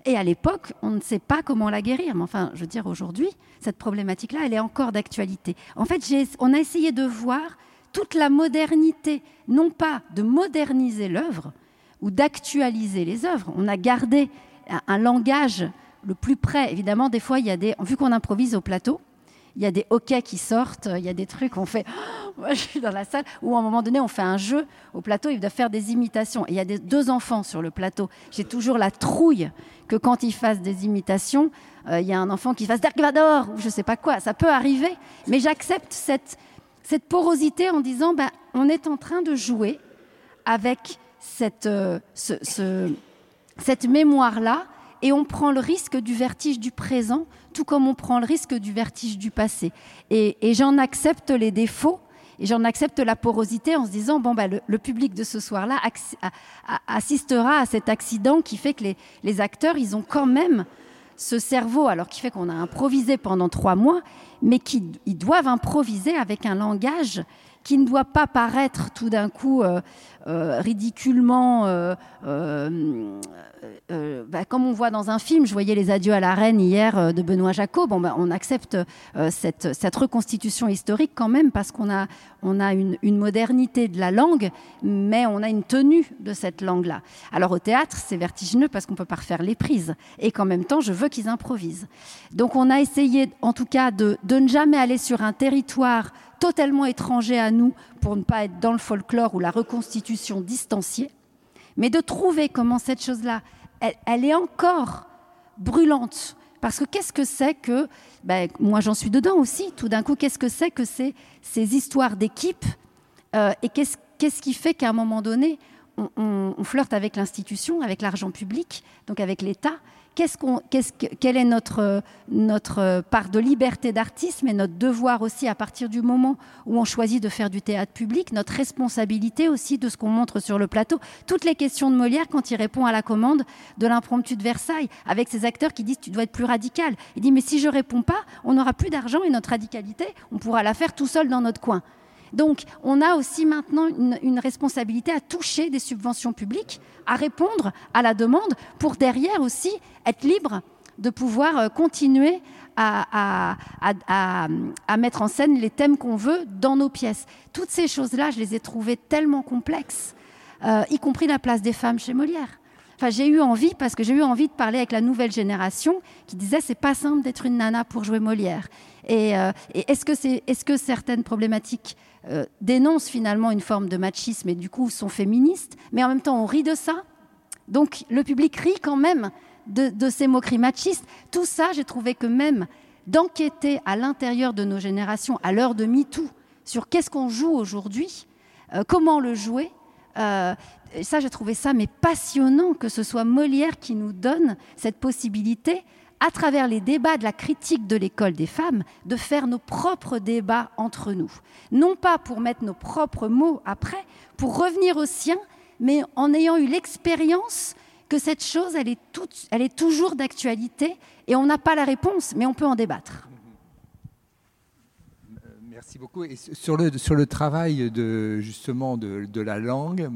[SPEAKER 5] Et à l'époque, on ne sait pas comment la guérir. Mais enfin, je veux dire, aujourd'hui, cette problématique-là, elle est encore d'actualité. En fait, on a essayé de voir toute la modernité, non pas de moderniser l'œuvre ou d'actualiser les œuvres. On a gardé un, langage le plus près. Évidemment, des fois, il y a des... Vu qu'on improvise au plateau, il y a des hockey qui sortent, il y a des trucs on fait oh, moi je suis dans la salle où à un moment donné on fait un jeu au plateau, il doit faire des imitations et il y a deux enfants sur le plateau. J'ai toujours la trouille que quand ils fassent des imitations, euh, il y a un enfant qui fasse Darkvador ou je sais pas quoi, ça peut arriver, mais j'accepte cette, porosité en disant ben, on est en train de jouer avec cette, euh, ce, ce, cette mémoire là et on prend le risque du vertige du présent tout comme on prend le risque du vertige du passé. Et, j'en accepte les défauts et j'en accepte la porosité en se disant bon bah, le, public de ce soir là assistera à cet accident qui fait que les, acteurs ils ont quand même ce cerveau alors qui fait qu'on a improvisé pendant trois mois mais qui ils doivent improviser avec un langage qui ne doit pas paraître tout d'un coup euh, ridiculement, euh, bah, comme on voit dans un film. Je voyais Les Adieux à la Reine hier de Benoît Jacot. Bon, bah, on accepte cette, reconstitution historique quand même parce qu'on a, une, modernité de la langue, mais on a une tenue de cette langue-là. Alors au théâtre, c'est vertigineux parce qu'on peut pas refaire les prises et qu'en même temps, je veux qu'ils improvisent. Donc on a essayé, en tout cas, de ne jamais aller sur un territoire totalement étranger à nous pour ne pas être dans le folklore ou la reconstitution distanciée, mais de trouver comment cette chose-là, elle, est encore brûlante. Parce que qu'est-ce que c'est que, ben, moi j'en suis dedans aussi, tout d'un coup, qu'est-ce que c'est que ces, histoires d'équipe euh, et qu'est-ce, qu'est-ce qui fait qu'à un moment donné, on, on flirte avec l'institution, avec l'argent public, donc avec l'État, quelle est notre, part de liberté d'artisme et notre devoir aussi à partir du moment où on choisit de faire du théâtre public, notre responsabilité aussi de ce qu'on montre sur le plateau. Toutes les questions de Molière quand il répond à la commande de l'impromptu de Versailles, avec ces acteurs qui disent tu dois être plus radical. Il dit mais si je réponds pas, on n'aura plus d'argent et notre radicalité, on pourra la faire tout seul dans notre coin. Donc, on a aussi maintenant une, responsabilité à toucher des subventions publiques, à répondre à la demande, pour derrière aussi être libre de pouvoir euh, continuer à, mettre en scène les thèmes qu'on veut dans nos pièces. Toutes ces choses-là, je les ai trouvées tellement complexes, euh, y compris la place des femmes chez Molière. Enfin, j'ai eu envie, parce que j'ai eu envie de parler avec la nouvelle génération qui disait c'est pas simple d'être une nana pour jouer Molière. Et, euh, est-ce que, certaines problématiques euh, dénoncent finalement une forme de machisme et du coup sont féministes, mais en même temps on rit de ça? Donc le public rit quand même de, ces moqueries machistes. Tout ça, j'ai trouvé que même d'enquêter à l'intérieur de nos générations, à l'heure de MeToo, sur qu'est-ce qu'on joue aujourd'hui, euh, comment le jouer, euh, ça, j'ai trouvé ça mais passionnant que ce soit Molière qui nous donne cette possibilité à travers les débats de la critique de l'école des femmes, de faire nos propres débats entre nous. Non pas pour mettre nos propres mots après, pour revenir aux siens, mais en ayant eu l'expérience que cette chose, elle est, elle est toujours d'actualité et on n'a pas la réponse, mais on peut en débattre.
[SPEAKER 3] Merci beaucoup. Et sur le, sur le travail de, justement de, de la langue,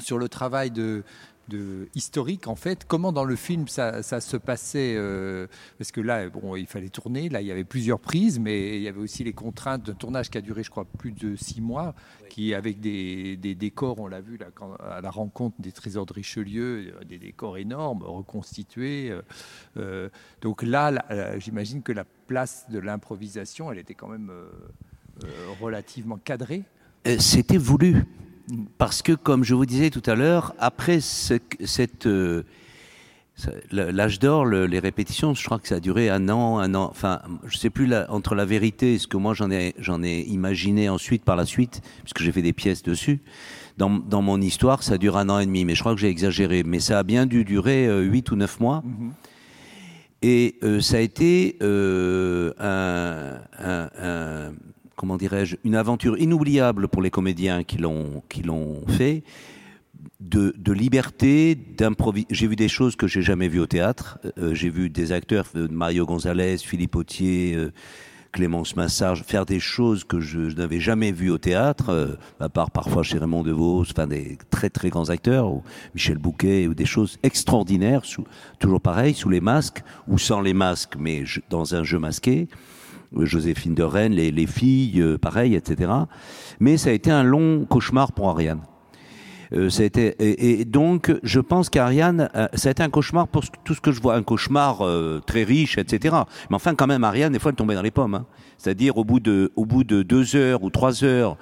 [SPEAKER 3] sur le travail de, de historique en fait. Comment dans le film ça, se passait euh, Parce que là, bon, il fallait tourner. Là, il y avait plusieurs prises, mais il y avait aussi les contraintes d'un tournage qui a duré, je crois, plus de six mois, qui avec des, décors, on l'a vu là, à la rencontre des trésors de Richelieu, euh, des décors énormes, reconstitués. Euh, donc là, j'imagine que la place de l'improvisation, elle était quand même relativement cadrée.
[SPEAKER 6] C'était voulu parce que, comme je vous disais tout à l'heure, après cette euh, l'âge d'or, les répétitions, je crois que ça a duré un an, un an. Enfin, je sais plus entre la vérité et ce que moi j'en ai j'en ai imaginé ensuite par la suite, puisque j'ai fait des pièces dessus. Dans, dans, mon histoire, ça dure un an et demi, mais je crois que j'ai exagéré. Mais ça a bien dû durer euh, huit ou neuf mois. Mm-hmm. Et euh, ça a été un, un comment dirais-je, une aventure inoubliable pour les comédiens qui l'ont fait. De, de liberté, d'improviser. J'ai vu des choses que j'ai jamais vues au théâtre. Euh, j'ai vu des acteurs, euh, Mario Gonzalez, Philippe Autier, euh, Clémence Massard, faire des choses que je, n'avais jamais vues au théâtre, à part parfois chez Raymond DeVos, enfin des très très grands acteurs, ou Michel Bouquet, ou des choses extraordinaires, sous, toujours pareil, sous les masques, ou sans les masques, mais dans un jeu masqué. Joséphine de Rennes, les, filles, euh, pareil, etc. Mais ça a été un long cauchemar pour Ariane. Euh, ça a été, et, donc, je pense qu'Ariane, euh, ça a été un cauchemar pour tout ce que je vois, un cauchemar très riche, etc. Mais enfin, quand même, Ariane, des fois, elle tombait dans les pommes. Hein. C'est-à-dire, au bout de, au bout de deux heures ou trois heures,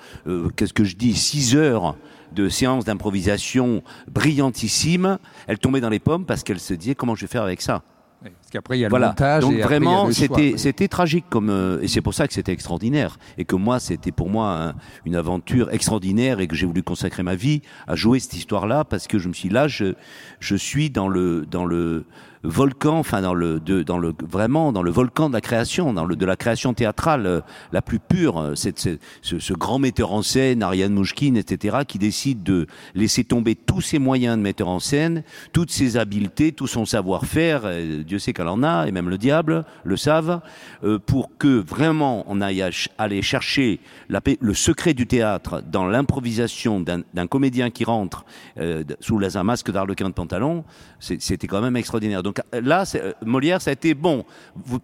[SPEAKER 6] qu'est-ce que je dis, six heures de séance d'improvisation brillantissime, elle tombait dans les pommes parce qu'elle se disait comment je vais faire avec ça?
[SPEAKER 3] Parce qu'après, il y a le montage.
[SPEAKER 6] Donc vraiment, c'était c'était tragique comme euh, et c'est pour ça que c'était extraordinaire et que moi, c'était pour moi une aventure extraordinaire et que j'ai voulu consacrer ma vie à jouer cette histoire-là parce que je me suis là, je je suis dans le dans le volcan, enfin dans le, de, dans le vraiment dans le volcan de la création, dans le de la création théâtrale euh, la plus pure. Euh, c'est ce, ce, grand metteur en scène, Ariane Mouchkine, etc., qui décide de laisser tomber tous ses moyens de metteur en scène, toutes ses habiletés, tout son savoir-faire. Dieu sait qu'elle en a, et même le diable le savent, euh, pour que vraiment on aille aller chercher la, le secret du théâtre dans l'improvisation d'un comédien qui rentre euh, sous un masque d'arlequin de pantalon, c'était quand même extraordinaire. Là, Molière, ça a été bon.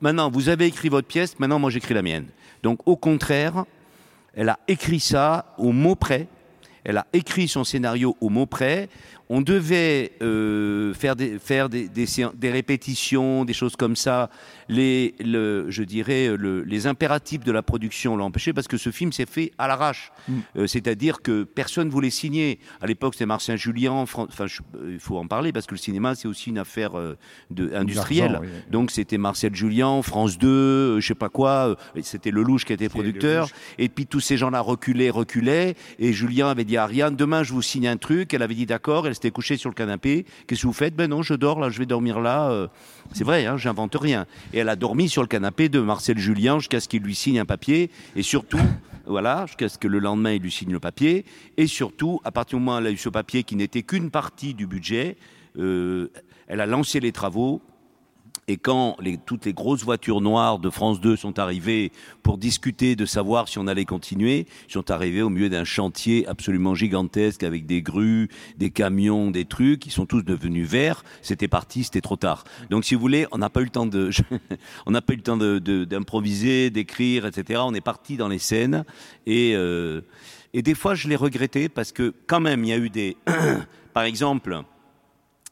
[SPEAKER 6] Maintenant, vous avez écrit votre pièce, maintenant moi j'écris la mienne. Donc au contraire, elle a écrit ça au mot près. Elle a écrit son scénario au mot près on devait euh, faire, des, répétitions, des choses comme ça. Les, le, je dirais, le, les impératifs de la production l'ont empêché parce que ce film s'est fait à l'arrache. Mm. Euh, c'est-à-dire que personne voulait signer. À l'époque, c'était Marcien Julien. Enfin, euh, il faut en parler parce que le cinéma, c'est aussi une affaire de, industrielle. Donc, c'était Marcel Julien, France 2, je sais pas quoi. C'était Lelouch qui était producteur. Et puis, tous ces gens-là reculaient, reculaient. Et Julien avait dit à Ariane, demain, je vous signe un truc. Elle avait dit d'accord s'était couché sur le canapé. Qu'est-ce que vous faites? Ben non, je dors là, je vais dormir là. Euh. c'est vrai, hein, j'invente rien. Et elle a dormi sur le canapé de Marcel Julien jusqu'à ce qu'il lui signe un papier. Et surtout, voilà, jusqu'à ce que le lendemain il lui signe le papier. Et surtout, à partir du moment où elle a eu ce papier qui n'était qu'une partie du budget, euh, elle a lancé les travaux et quand les, toutes les grosses voitures noires de France 2 sont arrivées pour discuter de savoir si on allait continuer, ils sont arrivés au milieu d'un chantier absolument gigantesque avec des grues, des camions, des trucs. Ils sont tous devenus verts. C'était parti, c'était trop tard. Donc, si vous voulez, on n'a pas eu le temps de, on n'a pas eu le temps d'improviser, d'écrire, etc. On est parti dans les scènes et euh, et des fois, je l'ai regretté parce que quand même, il y a eu des, par exemple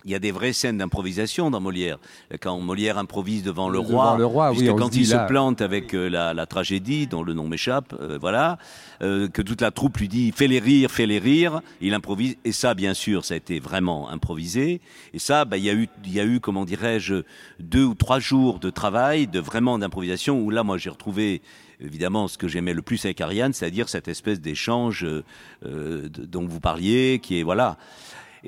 [SPEAKER 6] il y a des vraies scènes d'improvisation dans Molière. Quand Molière improvise devant le roi,
[SPEAKER 3] le roi
[SPEAKER 6] oui, quand il se plante avec euh, la, tragédie, dont le nom m'échappe, euh, voilà, euh, que toute la troupe lui dit fais les rire, fais les rire, il improvise. Et ça, bien sûr, ça a été vraiment improvisé. Et ça, bah, il y a eu, il y a eu, comment dirais-je, deux ou trois jours de travail, de vraiment d'improvisation, où là, moi, j'ai retrouvé évidemment ce que j'aimais le plus avec Ariane, c'est-à-dire cette espèce d'échange dont vous parliez, qui est voilà.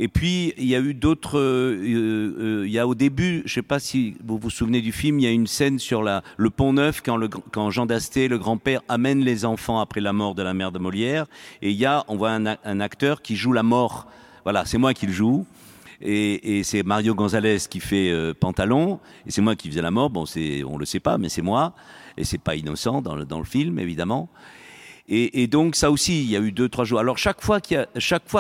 [SPEAKER 6] Et puis, il y a eu d'autres. Euh, euh, il y a au début, je ne sais pas si vous vous souvenez du film, il y a une scène sur la, le pont neuf quand, le, quand Jean Dasté, le grand-père, amène les enfants après la mort de la mère de Molière. Et il y a, on voit un, un acteur qui joue la mort. Voilà, c'est moi qui le joue. Et, et c'est Mario Gonzalez qui fait euh, Pantalon, et c'est moi qui faisais la mort. Bon, c'est, on le sait pas, mais c'est moi, et c'est pas innocent dans le, dans le film, évidemment. Et, donc ça aussi, il y a eu deux trois jours. Alors chaque fois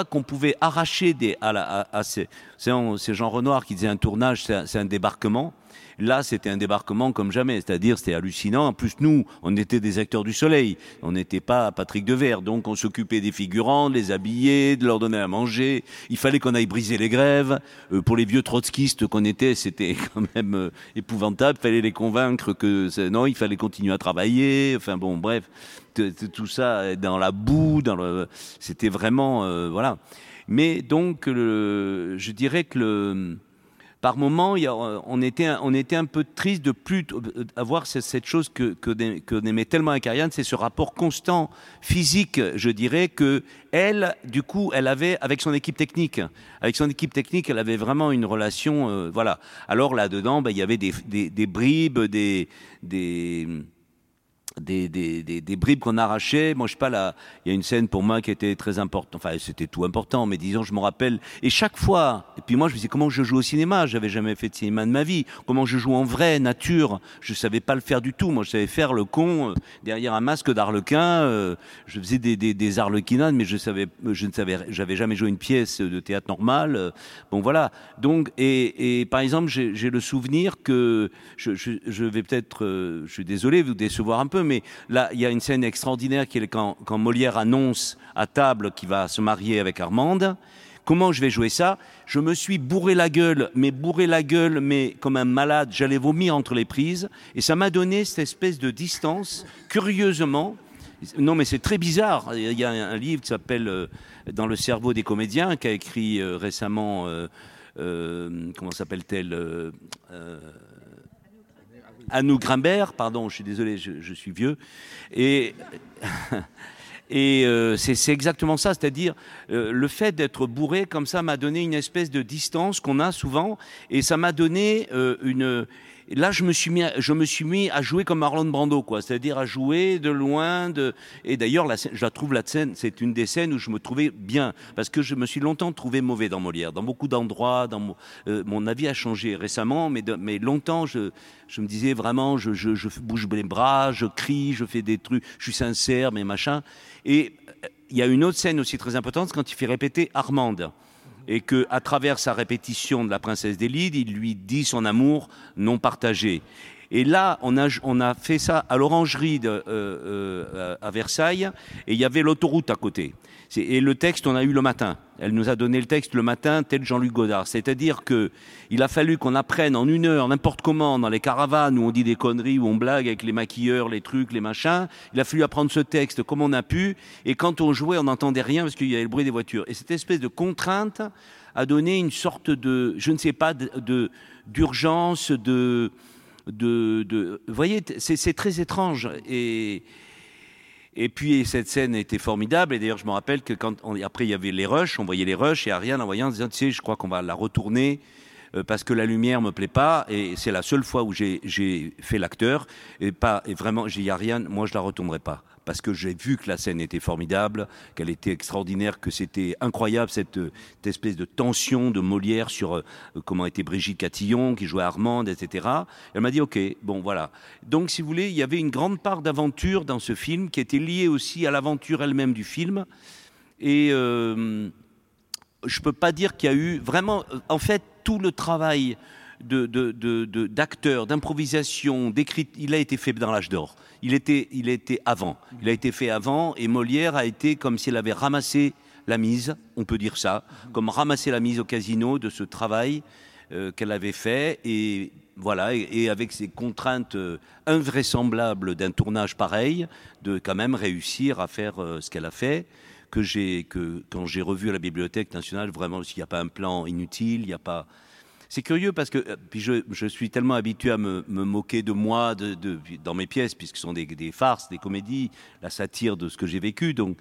[SPEAKER 6] qu'on pouvait arracher des à ces, c'est Jean Renoir qui disait un tournage, c'est un, débarquement. Là, c'était un débarquement comme jamais, c'est-à-dire c'était hallucinant. En plus, nous, on était des acteurs du soleil, on n'était pas Patrick Devers, donc on s'occupait des figurants, de les habiller, de leur donner à manger. Il fallait qu'on aille briser les grèves. Euh, pour les vieux trotskistes qu'on était, c'était quand même euh, épouvantable. Il fallait les convaincre que non, il fallait continuer à travailler. Enfin bon, bref, tout ça dans la boue, dans le, c'était vraiment euh, voilà. Mais donc, le, je dirais que le, par moment, a, on, était, un peu triste de plus avoir cette chose que, que, que n'aimait tellement Ariane, c'est ce rapport constant physique, je dirais, que elle, du coup, elle avait avec son équipe technique. Avec son équipe technique, elle avait vraiment une relation, euh, voilà. Alors là-dedans, ben, il y avait des, bribes, des des, bribes qu'on arrachait. Moi, je sais pas, là, il y a une scène pour moi qui était très importante. Enfin, c'était tout important, mais disons, je me rappelle. Et chaque fois, et puis moi, je me disais, comment je joue au cinéma? J'avais jamais fait de cinéma de ma vie. Comment je joue en vrai, nature? Je savais pas le faire du tout. Moi, je savais faire le con euh, derrière un masque d'arlequin. Euh, je faisais des, des, des arlequinades, mais je savais, je ne savais, j'avais jamais joué une pièce de théâtre normal. Euh, bon, voilà. Donc, et, par exemple, j'ai le souvenir que je, je, je vais peut-être, je suis désolé de vous décevoir un peu, mais là, il y a une scène extraordinaire qui est quand, Molière annonce à table qu'il va se marier avec Armande. Comment je vais jouer ça? Je me suis bourré la gueule, mais bourré la gueule, mais comme un malade, j'allais vomir entre les prises, et ça m'a donné cette espèce de distance, curieusement. Non, mais c'est très bizarre. Il y a un livre qui s'appelle euh, Dans le cerveau des comédiens, qu'a écrit euh, récemment, euh, comment s'appelle-t-elle Anou Grimbert, pardon, je suis désolé, je, suis vieux. Et, et euh, c'est exactement ça, c'est-à-dire euh, le fait d'être bourré comme ça m'a donné une espèce de distance qu'on a souvent, et ça m'a donné euh, une là, je me suis mis, à, jouer comme Marlon Brando, quoi. C'est-à-dire à jouer de loin. Et d'ailleurs, je la trouve la scène, c'est une des scènes où je me trouvais bien, parce que je me suis longtemps trouvé mauvais dans Molière, dans beaucoup d'endroits. Dans mon, euh, mon, avis a changé récemment, mais, mais longtemps, je, me disais vraiment, je, je, je, bouge les bras, je crie, je fais des trucs, je suis sincère, mais machin. Et euh, il y a une autre scène aussi très importante, quand il fait répéter Armande et que, à travers sa répétition de la princesse des il lui dit son amour non partagé. Et là, on a, fait ça à l'orangerie euh, euh, à Versailles, et il y avait l'autoroute à côté. Et le texte, on a eu le matin. Elle nous a donné le texte le matin, tel Jean-Luc Godard. C'est-à-dire que il a fallu qu'on apprenne en une heure, n'importe comment, dans les caravanes où on dit des conneries, où on blague avec les maquilleurs, les trucs, les machins. Il a fallu apprendre ce texte comme on a pu. Et quand on jouait, on n'entendait rien parce qu'il y avait le bruit des voitures. Et cette espèce de contrainte a donné une sorte de, je ne sais pas, d'urgence, de, de, de, vous voyez, c'est très étrange. Et et puis cette scène était formidable. Et d'ailleurs, je me rappelle que quand on, après il y avait les rushs, on voyait les rushs et Ariane en voyant, en disant, tu sais, je crois qu'on va la retourner euh, parce que la lumière me plaît pas. Et c'est la seule fois où j'ai fait l'acteur et pas et vraiment, j'ai Ariane, moi je la retournerai pas parce que j'ai vu que la scène était formidable, qu'elle était extraordinaire, que c'était incroyable cette, espèce de tension de Molière sur euh, comment était Brigitte Catillon qui jouait Armande, etc. Elle m'a dit ok, bon voilà. Donc si vous voulez, il y avait une grande part d'aventure dans ce film qui était liée aussi à l'aventure elle-même du film. Et euh, je peux pas dire qu'il y a eu vraiment, en fait, tout le travail d'acteur, d'improvisation, d'écrit, il a été fait dans l'âge d'or. Il était, il était avant. Il a été fait avant et Molière a été comme si elle avait ramassé la mise, on peut dire ça, comme ramasser la mise au casino de ce travail euh, qu'elle avait fait et voilà et, avec ces contraintes euh, invraisemblables d'un tournage pareil, de quand même réussir à faire euh, ce qu'elle a fait que j'ai que quand j'ai revu à la Bibliothèque nationale vraiment il n'y a pas un plan inutile, il n'y a pas c'est curieux parce que euh, puis je, je, suis tellement habitué à me, me moquer de moi de, de, dans mes pièces, puisque ce sont des, des, farces, des comédies, la satire de ce que j'ai vécu. Donc,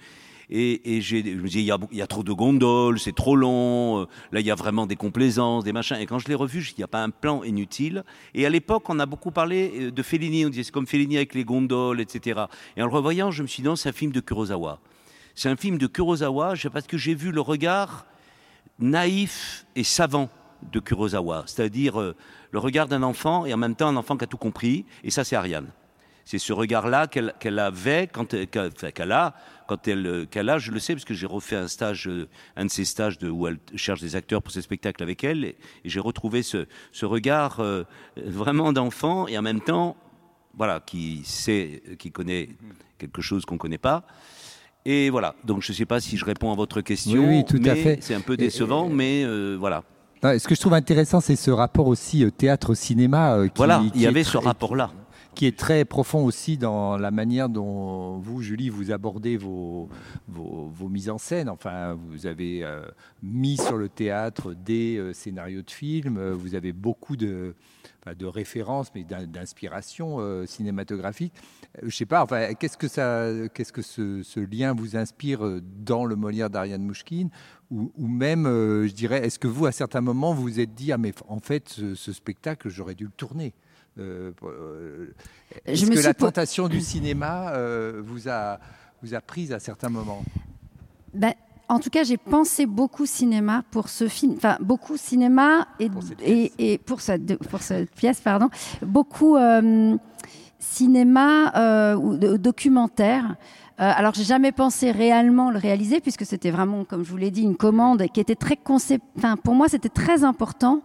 [SPEAKER 6] et, et je me dis, il y, a, y a trop de gondoles, c'est trop long, euh, là il y a vraiment des complaisances, des machins. Et quand je l'ai revu, il n'y a pas un plan inutile. Et à l'époque, on a beaucoup parlé euh, de Fellini, on disait, c'est comme Fellini avec les gondoles, etc. Et en le revoyant, je me suis dit, non, c'est un film de Kurosawa. C'est un film de Kurosawa, parce que j'ai vu le regard naïf et savant de Kurosawa, c'est-à-dire euh, le regard d'un enfant et en même temps un enfant qui a tout compris, et ça c'est Ariane. C'est ce regard-là qu'elle avait quand qu'elle a quand elle qu'elle a, je le sais parce que j'ai refait un stage, euh, un de ces stages de, où elle cherche des acteurs pour ses spectacles avec elle, et, j'ai retrouvé ce, ce regard euh, vraiment d'enfant et en même temps, voilà, qui sait, qui connaît quelque chose qu'on connaît pas. Et voilà. Donc je ne sais pas si je réponds à votre question.
[SPEAKER 3] Oui, tout à fait.
[SPEAKER 6] C'est un peu décevant, mais voilà.
[SPEAKER 3] Ce que je trouve intéressant, c'est ce rapport aussi euh, théâtre-cinéma.
[SPEAKER 6] Euh, voilà, il y avait ce rapport-là.
[SPEAKER 3] Qui est très profond aussi dans la manière dont vous, Julie, vous abordez vos, vos, mises en scène. Enfin, vous avez euh, mis sur le théâtre des scénarios de films, vous avez beaucoup de, de références, mais d'inspiration cinématographique. Je sais pas, enfin, qu'est-ce que, ça, qu'est-ce que ce, lien vous inspire dans le Molière d'Ariane Mouchkine? Ou, même, euh, je dirais, est-ce que vous, à certains moments, vous vous êtes dit, ah mais en fait, ce, spectacle, j'aurais dû le tourner? Euh, euh Est-ce que la tentation du cinéma euh, vous, a, vous a prise à certains moments?
[SPEAKER 5] Ben, en tout cas, j'ai pensé beaucoup cinéma pour ce film, enfin beaucoup cinéma et pour cette pièce, et, et pour, cette, pour cette pièce pardon, beaucoup cinéma ou documentaire. Euh, alors, j'ai jamais pensé réellement le réaliser puisque c'était vraiment, comme je vous l'ai dit, une commande qui était très concept. Enfin, pour moi, c'était très important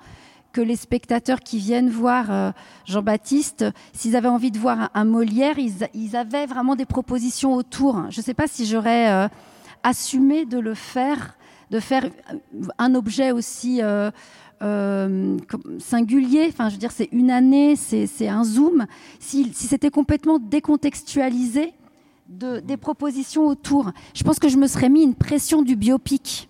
[SPEAKER 5] que les spectateurs qui viennent voir euh, Jean-Baptiste, s'ils avaient envie de voir un, Molière, ils, avaient vraiment des propositions autour. Je ne sais pas si j'aurais euh, assumé de le faire, de faire un objet aussi singulier. Enfin, je veux dire, c'est une année, c'est un zoom. Si, si c'était complètement décontextualisé, des propositions autour. Je pense que je me serais mis une pression du biopic.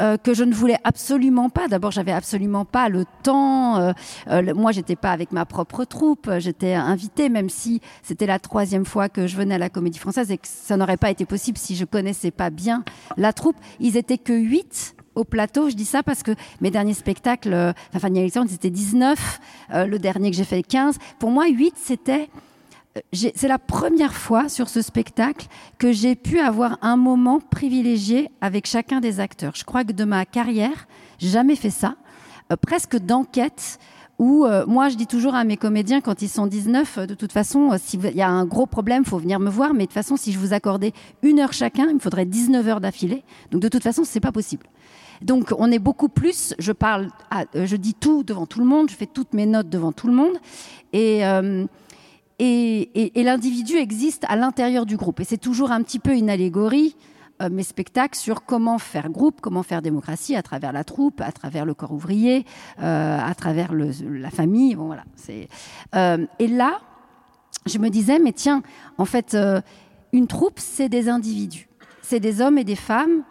[SPEAKER 5] Euh, que je ne voulais absolument pas. D'abord, j'avais absolument pas le temps. Euh, euh, moi, j'étais pas avec ma propre troupe. J'étais invitée, même si c'était la troisième fois que je venais à la Comédie Française et que ça n'aurait pas été possible si je connaissais pas bien la troupe. Ils étaient que huit au plateau. Je dis ça parce que mes derniers spectacles, euh, enfin Fanny Alexandre, c'était 19. euh, le dernier que j'ai fait, 15. Pour moi, 8, c'était... C'est la première fois sur ce spectacle que j'ai pu avoir un moment privilégié avec chacun des acteurs. Je crois que de ma carrière, jamais fait ça. Euh, presque d'enquête où euh, moi je dis toujours à mes comédiens quand ils sont 19 euh, de toute façon s'il y a un gros problème faut venir me voir mais de toute façon si je vous accordais une heure chacun il me faudrait 19 heures d'affilée donc de toute façon c'est pas possible donc on est beaucoup plus je parle je dis tout devant tout le monde je fais toutes mes notes devant tout le monde et et, l'individu existe à l'intérieur du groupe. Et c'est toujours un petit peu une allégorie, euh, mes spectacles, sur comment faire groupe, comment faire démocratie à travers la troupe, à travers le corps ouvrier, euh, à travers la famille. Bon, voilà. Euh, et là, je me disais, mais tiens, en fait, une troupe, c'est des individus. C'est des hommes et des femmes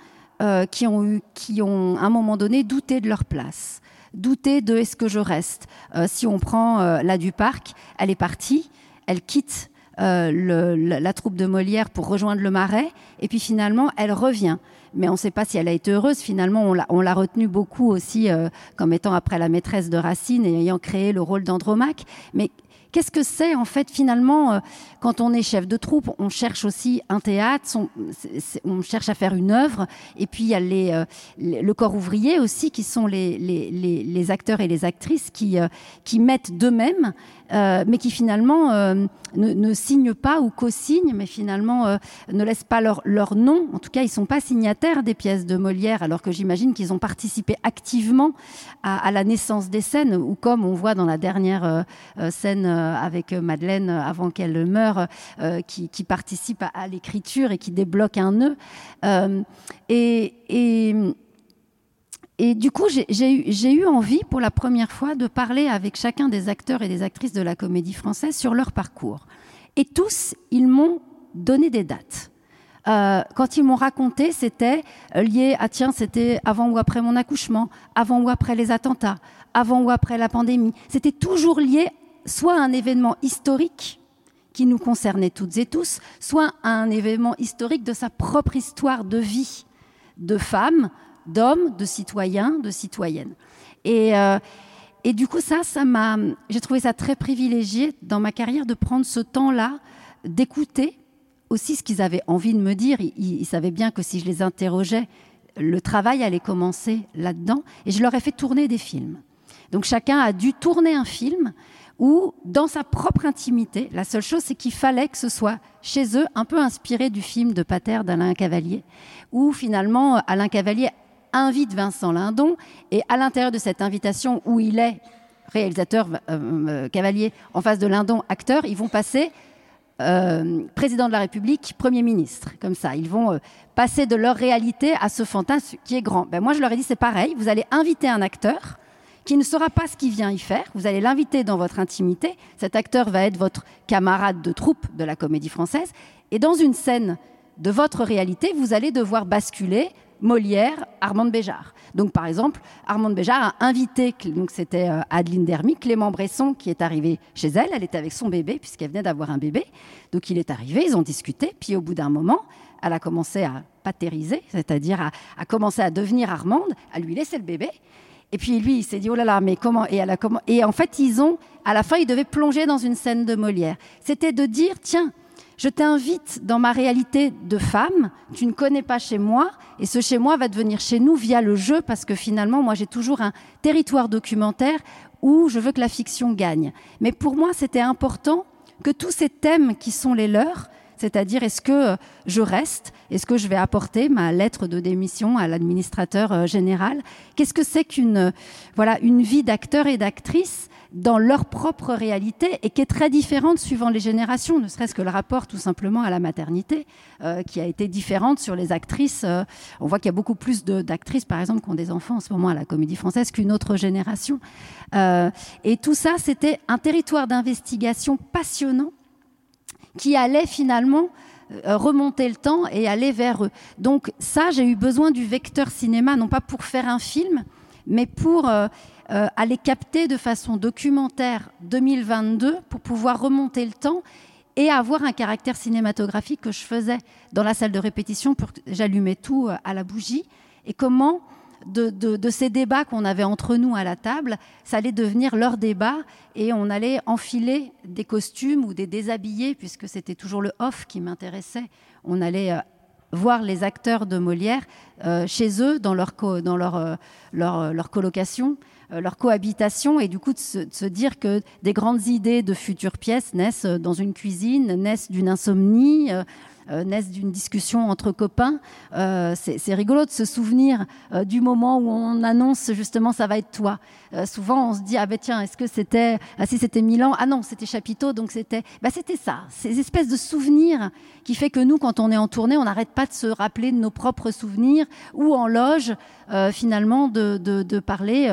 [SPEAKER 5] qui, ont eu, qui ont, à un moment donné, douté de leur place. Douté de est-ce que je reste Si on prend la du parc, elle est partie, elle quitte euh, la, troupe de Molière pour rejoindre le Marais, et puis finalement, elle revient. Mais on ne sait pas si elle a été heureuse. Finalement, on l'a- on l'a retenue beaucoup aussi euh, comme étant après la maîtresse de Racine et ayant créé le rôle d'Andromaque. Mais Qu'est-ce que c'est en fait finalement euh, quand on est chef de troupe On cherche aussi un théâtre, on cherche à faire une œuvre, et puis il y a euh, le corps ouvrier aussi qui sont les, acteurs et les actrices qui, euh, qui mettent d'eux-mêmes, mais qui finalement ne, ne signent pas ou co-signent, mais finalement ne laissent pas leur, leur nom. En tout cas, ils sont pas signataires des pièces de Molière, alors que j'imagine qu'ils ont participé activement à, la naissance des scènes, ou comme on voit dans la dernière scène avec euh, Madeleine euh, avant qu'elle meure, euh, qui, participe à, l'écriture et qui débloque un nœud. Euh, et, du coup, j'ai- eu, envie pour la première fois de parler avec chacun des acteurs et des actrices de la comédie française sur leur parcours. Et tous, ils m'ont donné des dates. Quand ils m'ont raconté, c'était lié à tiens, c'était avant ou après mon accouchement, avant ou après les attentats, avant ou après la pandémie. C'était toujours lié soit un événement historique qui nous concernait toutes et tous, soit un événement historique de sa propre histoire de vie, de femme, d'homme, de citoyen, de citoyenne. Et, euh, et du coup, ça, m'a, j'ai trouvé ça très privilégié dans ma carrière de prendre ce temps-là, d'écouter aussi ce qu'ils avaient envie de me dire. Ils savaient bien que si je les interrogeais, le travail allait commencer là-dedans. Et je leur ai fait tourner des films. Donc chacun a dû tourner un film où, dans sa propre intimité, la seule chose, c'est qu'il fallait que ce soit chez eux, un peu inspiré du film de Pater d'Alain Cavalier, où finalement Alain Cavalier invite Vincent Lindon, et à l'intérieur de cette invitation où il est réalisateur euh, euh, Cavalier en face de Lindon, acteur, ils vont passer euh, président de la République, Premier ministre, comme ça. Ils vont passer de leur réalité à ce fantasme qui est grand. Ben moi, je leur ai dit, c'est pareil, vous allez inviter un acteur qui ne saura pas ce qu'il vient y faire. Vous allez l'inviter dans votre intimité. Cet acteur va être votre camarade de troupe de la comédie française. Et dans une scène de votre réalité, vous allez devoir basculer Molière, Armande Béjart. Donc, par exemple, Armande Béjart a invité, donc c'était euh, Adeline Dermy, Clément Bresson qui est arrivé chez elle. Elle était avec son bébé, puisqu'elle venait d'avoir un bébé. Donc, il est arrivé, ils ont discuté. Puis, au bout d'un moment, elle a commencé à patériser, c'est-à-dire à commencer à devenir Armande, à lui laisser le bébé. Et puis lui, il s'est dit oh là là, mais comment Et comment Et en fait, ils ont, à la fin, ils devaient plonger dans une scène de Molière. C'était de dire tiens, je t'invite dans ma réalité de femme. Tu ne connais pas chez moi, et ce chez moi va devenir chez nous via le jeu, parce que finalement, moi, j'ai toujours un territoire documentaire où je veux que la fiction gagne. Mais pour moi, c'était important que tous ces thèmes qui sont les leurs c'est-à-dire, est-ce que je reste? Est-ce que je vais apporter ma lettre de démission à l'administrateur général? Qu'est-ce que c'est qu'une voilà, une vie d'acteur et d'actrice dans leur propre réalité et qui est très différente suivant les générations, ne serait-ce que le rapport tout simplement à la maternité, euh, qui a été différente sur les actrices. Euh, on voit qu'il y a beaucoup plus d'actrices, par exemple, qui ont des enfants en ce moment à la comédie française qu'une autre génération. Euh, et tout ça, c'était un territoire d'investigation passionnant qui allait finalement euh, remonter le temps et aller vers eux. Donc ça, j'ai eu besoin du vecteur cinéma, non pas pour faire un film, mais pour euh, euh, aller capter de façon documentaire 2022, pour pouvoir remonter le temps et avoir un caractère cinématographique que je faisais dans la salle de répétition. Pour, j'allumais tout à la bougie. Et comment de, ces débats qu'on avait entre nous à la table, ça allait devenir leur débat et on allait enfiler des costumes ou des déshabillés, puisque c'était toujours le off qui m'intéressait. On allait euh, voir les acteurs de Molière euh, chez eux, dans leur, dans leur, euh, leur, colocation, leur cohabitation, et du coup de se, dire que des grandes idées de futures pièces naissent dans une cuisine, naissent d'une insomnie, naissent d'une discussion entre copains. Euh, c'est rigolo de se souvenir euh, du moment où on annonce justement ça va être toi. Souvent on se dit ah ben tiens est-ce que c'était ah si c'était Milan? Ah non c'était Chapiteau donc c'était bah c'était ça ces espèces de souvenirs qui fait que nous quand on est en tournée on n'arrête pas de se rappeler de nos propres souvenirs ou en loge finalement de, de, parler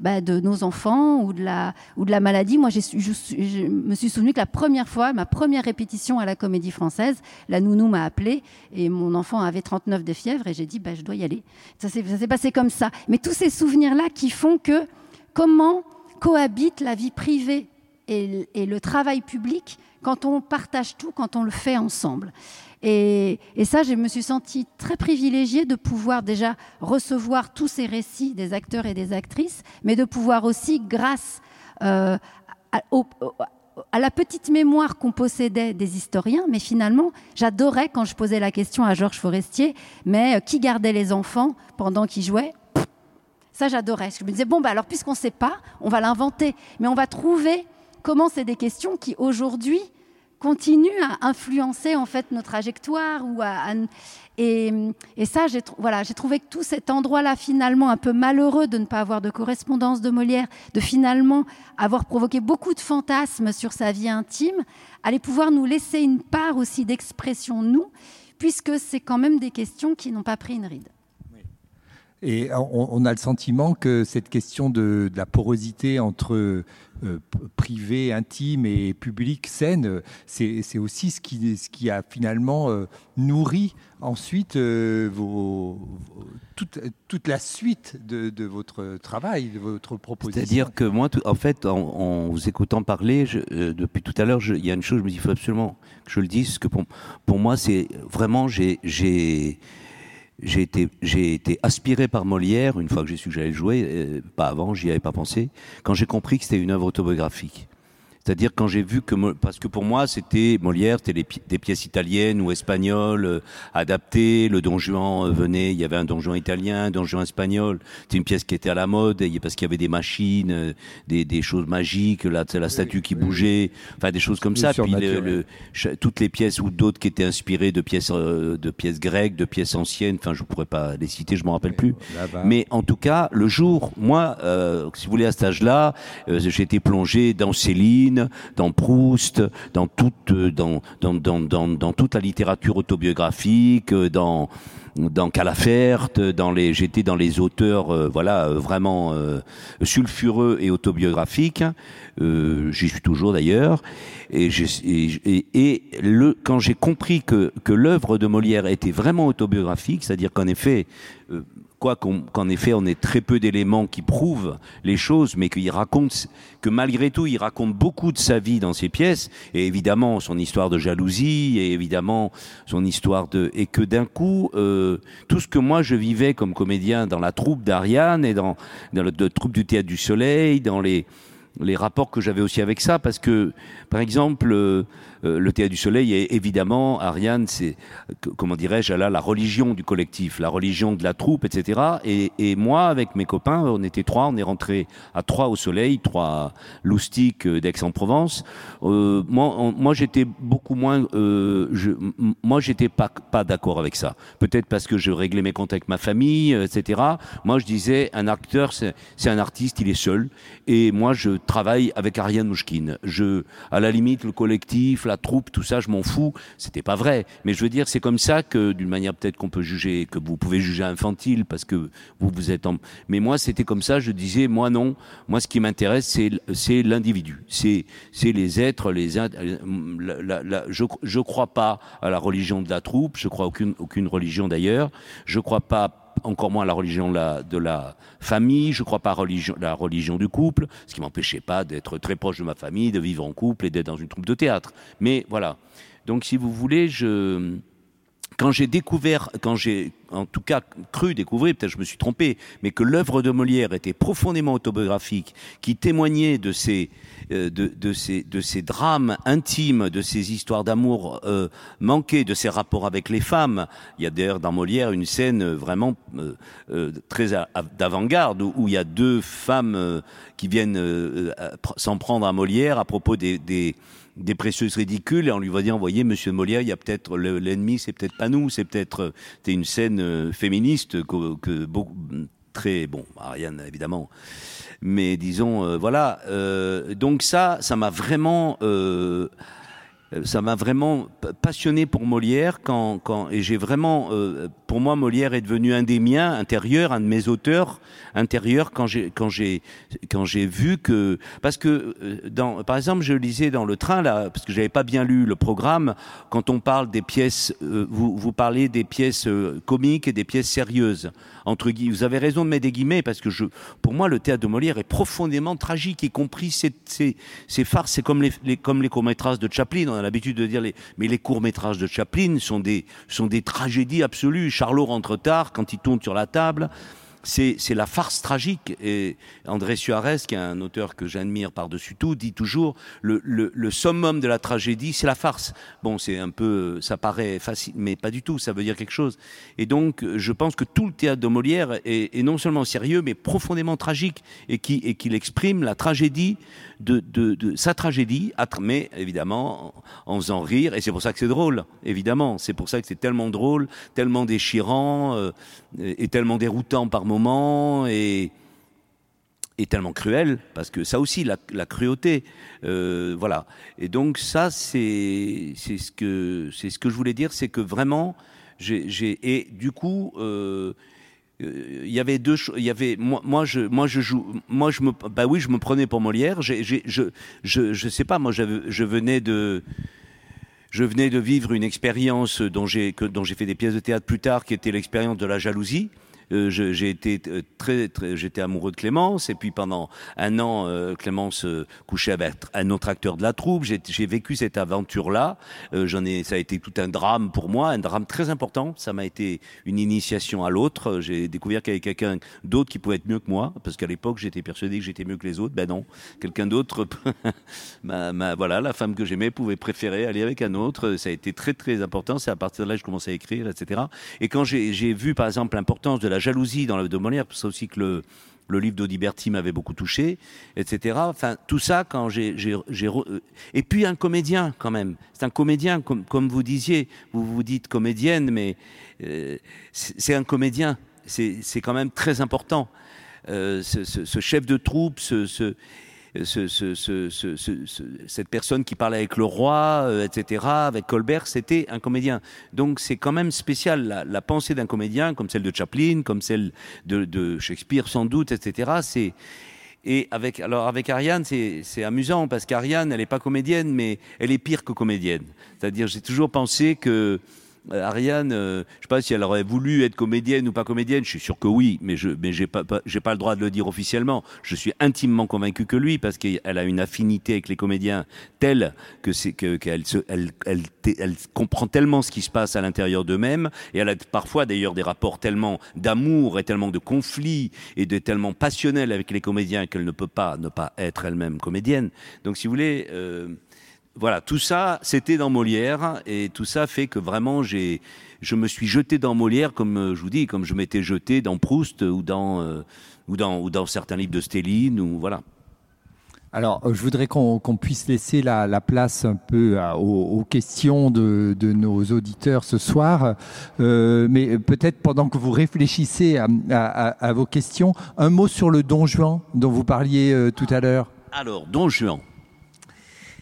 [SPEAKER 5] bah, de nos enfants ou de la ou de la maladie. Moi je, me suis souvenu que la première fois ma première répétition à la Comédie Française la nous m'a appelé et mon enfant avait 39 de fièvre et j'ai dit bah, je dois y aller. Ça s'est passé comme ça. Mais tous ces souvenirs-là qui font que comment cohabite la vie privée et, le travail public quand on partage tout, quand on le fait ensemble. Et, ça, je me suis sentie très privilégiée de pouvoir déjà recevoir tous ces récits des acteurs et des actrices, mais de pouvoir aussi, grâce euh, à la petite mémoire qu'on possédait des historiens, mais finalement, j'adorais quand je posais la question à Georges Forestier, mais euh, qui gardait les enfants pendant qu'ils jouaient? Ça, j'adorais. Je me disais, bon, bah, alors puisqu'on ne sait pas, on va l'inventer, mais on va trouver comment c'est des questions qui, aujourd'hui, continuent à influencer en fait nos trajectoires et, ça, j'ai voilà, trouvé que tout cet endroit-là, finalement, un peu malheureux de ne pas avoir de correspondance de Molière, de finalement avoir provoqué beaucoup de fantasmes sur sa vie intime, allait pouvoir nous laisser une part aussi d'expression, nous, puisque c'est quand même des questions qui n'ont pas pris une ride.
[SPEAKER 3] Et on, a le sentiment que cette question de, la porosité entre euh, privé, intime et public, scène, c'est aussi ce qui, a finalement euh, nourri ensuite euh, toute, la suite de, votre travail, de votre proposition.
[SPEAKER 6] C'est-à-dire que moi, en fait, en, vous écoutant parler, depuis tout à l'heure, il y a une chose, je me dis, il faut absolument que je le dise, parce que pour, pour moi, c'est vraiment, j'ai j'ai été, été aspiré par Molière une fois que j'ai su que j'allais jouer, euh, pas avant, j'y avais pas pensé, quand j'ai compris que c'était une œuvre autobiographique. C'est-à-dire quand j'ai vu que parce que pour moi c'était Molière, c'était des pièces italiennes ou espagnoles euh, adaptées. Le Don Juan euh, venait, il y avait un Don Juan italien, un Don Juan espagnol. C'était une pièce qui était à la mode parce qu'il y avait des machines, euh, des, des choses magiques, là, la statue qui bougeait, enfin des choses comme ça. Puis le, toutes les pièces ou d'autres qui étaient inspirées de pièces de pièces grecques, de pièces anciennes. Enfin, je pourrais pas les citer, je m'en rappelle plus. Mais en tout cas, le jour, moi, si vous voulez, à cet âge-là, été plongé dans Céline dans Proust, dans toute, dans, dans, dans, dans, toute la littérature autobiographique, dans dans Calafert, dans les, j'étais dans les auteurs, euh, voilà, euh, vraiment euh, sulfureux et autobiographiques. J'y suis toujours d'ailleurs. Et, quand j'ai compris que, que l'œuvre de Molière était vraiment autobiographique, c'est-à-dire qu'en effet, qu'en effet on ait très peu d'éléments qui prouvent les choses, mais qu'il raconte, que malgré tout il raconte beaucoup de sa vie dans ses pièces, et évidemment son histoire de jalousie, et évidemment son histoire de, et que d'un coup euh, tout ce que moi je vivais comme comédien dans la troupe d'Ariane et dans, dans la troupe du théâtre du Soleil, dans les les rapports que j'avais aussi avec ça, parce que, par exemple, euh, euh, le Théâtre du Soleil est évidemment, Ariane, c'est, comment dirais-je, la religion du collectif, la religion de la troupe, etc. Et, moi, avec mes copains, on était trois, on est rentrés à trois au Soleil, trois loustiques euh, d'Aix-en-Provence. Euh, moi, moi j'étais beaucoup moins, je, moi, j'étais pas, pas d'accord avec ça. Peut-être parce que je réglais mes comptes avec ma famille, etc. Moi, je disais, un acteur, c'est un artiste, il est seul. Et moi, je travaille avec Ariane Mouchkine. Je, à la limite, le collectif, la troupe, tout ça, je m'en fous. C'était pas vrai. Mais je veux dire, c'est comme ça que, d'une manière peut-être qu'on peut juger, que vous pouvez juger infantile parce que vous, vous êtes en... Mais moi, c'était comme ça, je disais, moi non. Moi, ce qui m'intéresse, c'est, c'est l'individu. C'est, c'est les êtres, les, je, je crois pas à la religion de la troupe. Je crois aucune, aucune religion d'ailleurs. Je crois pas encore moins à la religion de la famille, je crois pas à la religion du couple, ce qui m'empêchait pas d'être très proche de ma famille, de vivre en couple et d'être dans une troupe de théâtre. Mais voilà. Donc si vous voulez, je quand j'ai découvert, quand j'ai en tout cas cru découvrir, peut-être je me suis trompé, mais que l'œuvre de Molière était profondément autobiographique, qui témoignait de ces, euh, de, de, ces, de ces drames intimes, de ces histoires d'amour euh, manquées, de ses rapports avec les femmes. Il y a d'ailleurs dans Molière une scène vraiment euh, euh très d'avant-garde où, il y a deux femmes euh, qui viennent euh, s'en prendre à Molière à propos des, des des précieuses ridicules et on lui va dire, voyez, monsieur Molière, il y a peut-être l'ennemi, c'est peut-être pas nous, c'est peut-être c'est une scène euh, féministe que, beaucoup très bon, Ariane évidemment, mais disons euh, voilà. Euh, donc ça, ça m'a vraiment ça m'a vraiment passionné pour Molière quand, quand et j'ai vraiment pour moi Molière est devenu un des miens intérieurs un de mes auteurs intérieurs quand j'ai quand j'ai quand j'ai vu que parce que euh, dans par exemple je lisais dans le train là parce que j'avais pas bien lu le programme quand on parle des pièces euh, vous vous parlez des pièces euh, comiques et des pièces sérieuses entre guillemets vous avez raison de mettre des guillemets parce que je pour moi le théâtre de Molière est profondément tragique y compris ces ces, ces farces c'est comme les, les comme les courts-métrages de Chaplin on a l'habitude de dire les mais les courts-métrages de Chaplin sont des sont des tragédies absolues Charlot rentre tard quand il tourne sur la table c'est la farce tragique. Et André Suarez, qui est un auteur que j'admire par-dessus tout, dit toujours le, le, summum de la tragédie, c'est la farce. Bon, c'est un peu, ça paraît facile, mais pas du tout. Ça veut dire quelque chose. Et donc, je pense que tout le théâtre de Molière est, non seulement sérieux, mais profondément tragique, et et qu'il exprime la tragédie de, sa tragédie, mais évidemment en, faisant rire. Et c'est pour ça que c'est drôle, évidemment. C'est pour ça que c'est tellement drôle, tellement déchirant euh, et tellement déroutant par moments et tellement cruel parce que ça aussi la, cruauté euh, voilà et donc ça c'est ce que je voulais dire c'est que vraiment et du coup euh, il y avait deux il y avait moi moi je moi je joue moi je me bah oui je me prenais pour Molière. Je je je sais pas moi je venais de je venais de vivre une expérience dont j'ai dont j'ai fait des pièces de théâtre plus tard qui était l'expérience de la jalousie euh, j'ai été euh, très, j'étais amoureux de Clémence et puis pendant un an euh, Clémence couchait avec un autre acteur de la troupe. J'ai vécu cette aventure là euh, j'en ai ça a été tout un drame pour moi un drame très important. Ça m'a été une initiation à l'autre. J'ai découvert qu'il y avait quelqu'un d'autre qui pouvait être mieux que moi parce qu'à l'époque j'étais persuadé que j'étais mieux que les autres. Ben non quelqu'un d'autre voilà la femme que j'aimais pouvait préférer aller avec un autre. Ça a été très très important. C'est à partir de là que je commençais à écrire etc et quand j'ai vu par exemple l'importance de la jalousie dans la de Molière, c'est aussi que le, le livre d'Audiberti m'avait beaucoup touché, etc. Enfin, tout ça, quand j'ai... Euh, et puis un comédien, quand même. C'est un comédien, comme, vous disiez, vous vous dites comédienne, mais euh, c'est un comédien. C'est quand même très important. Euh, ce chef de troupe, ce, ce, ce, ce, ce, ce, ce, cette personne qui parlait avec le roi, euh, etc., avec Colbert, c'était un comédien. Donc c'est quand même spécial, la, pensée d'un comédien, comme celle de Chaplin, comme celle de, Shakespeare sans doute, etc. Et avec alors avec Ariane, c'est amusant parce qu'Ariane, elle n'est pas comédienne, mais elle est pire que comédienne. C'est-à-dire, j'ai toujours pensé que Ariane, euh, je sais pas si elle aurait voulu être comédienne ou pas comédienne, je suis sûr que oui, mais je mais j'ai pas, le droit de le dire officiellement. Je suis intimement convaincu que lui parce qu'elle a une affinité avec les comédiens telle que que qu'elle elle comprend tellement ce qui se passe à l'intérieur d'eux-mêmes et elle a parfois d'ailleurs des rapports tellement d'amour et tellement de conflits et de tellement passionnels avec les comédiens qu'elle ne peut pas ne pas être elle-même comédienne. Donc si vous voulez euh, voilà, tout ça, c'était dans Molière, et tout ça fait que vraiment, j'ai, je me suis jeté dans Molière, comme euh, je vous dis, comme je m'étais jeté dans Proust ou dans, euh, ou dans, ou dans certains livres de Stéline, ou voilà.
[SPEAKER 3] Alors, je voudrais qu'on qu puisse laisser la, la, place un peu à, aux, aux, questions de, de, nos auditeurs ce soir. Euh, mais peut-être pendant que vous réfléchissez à, à, à, vos questions, un mot sur le Don Juan dont vous parliez euh, tout à l'heure.
[SPEAKER 6] Alors, Don Juan.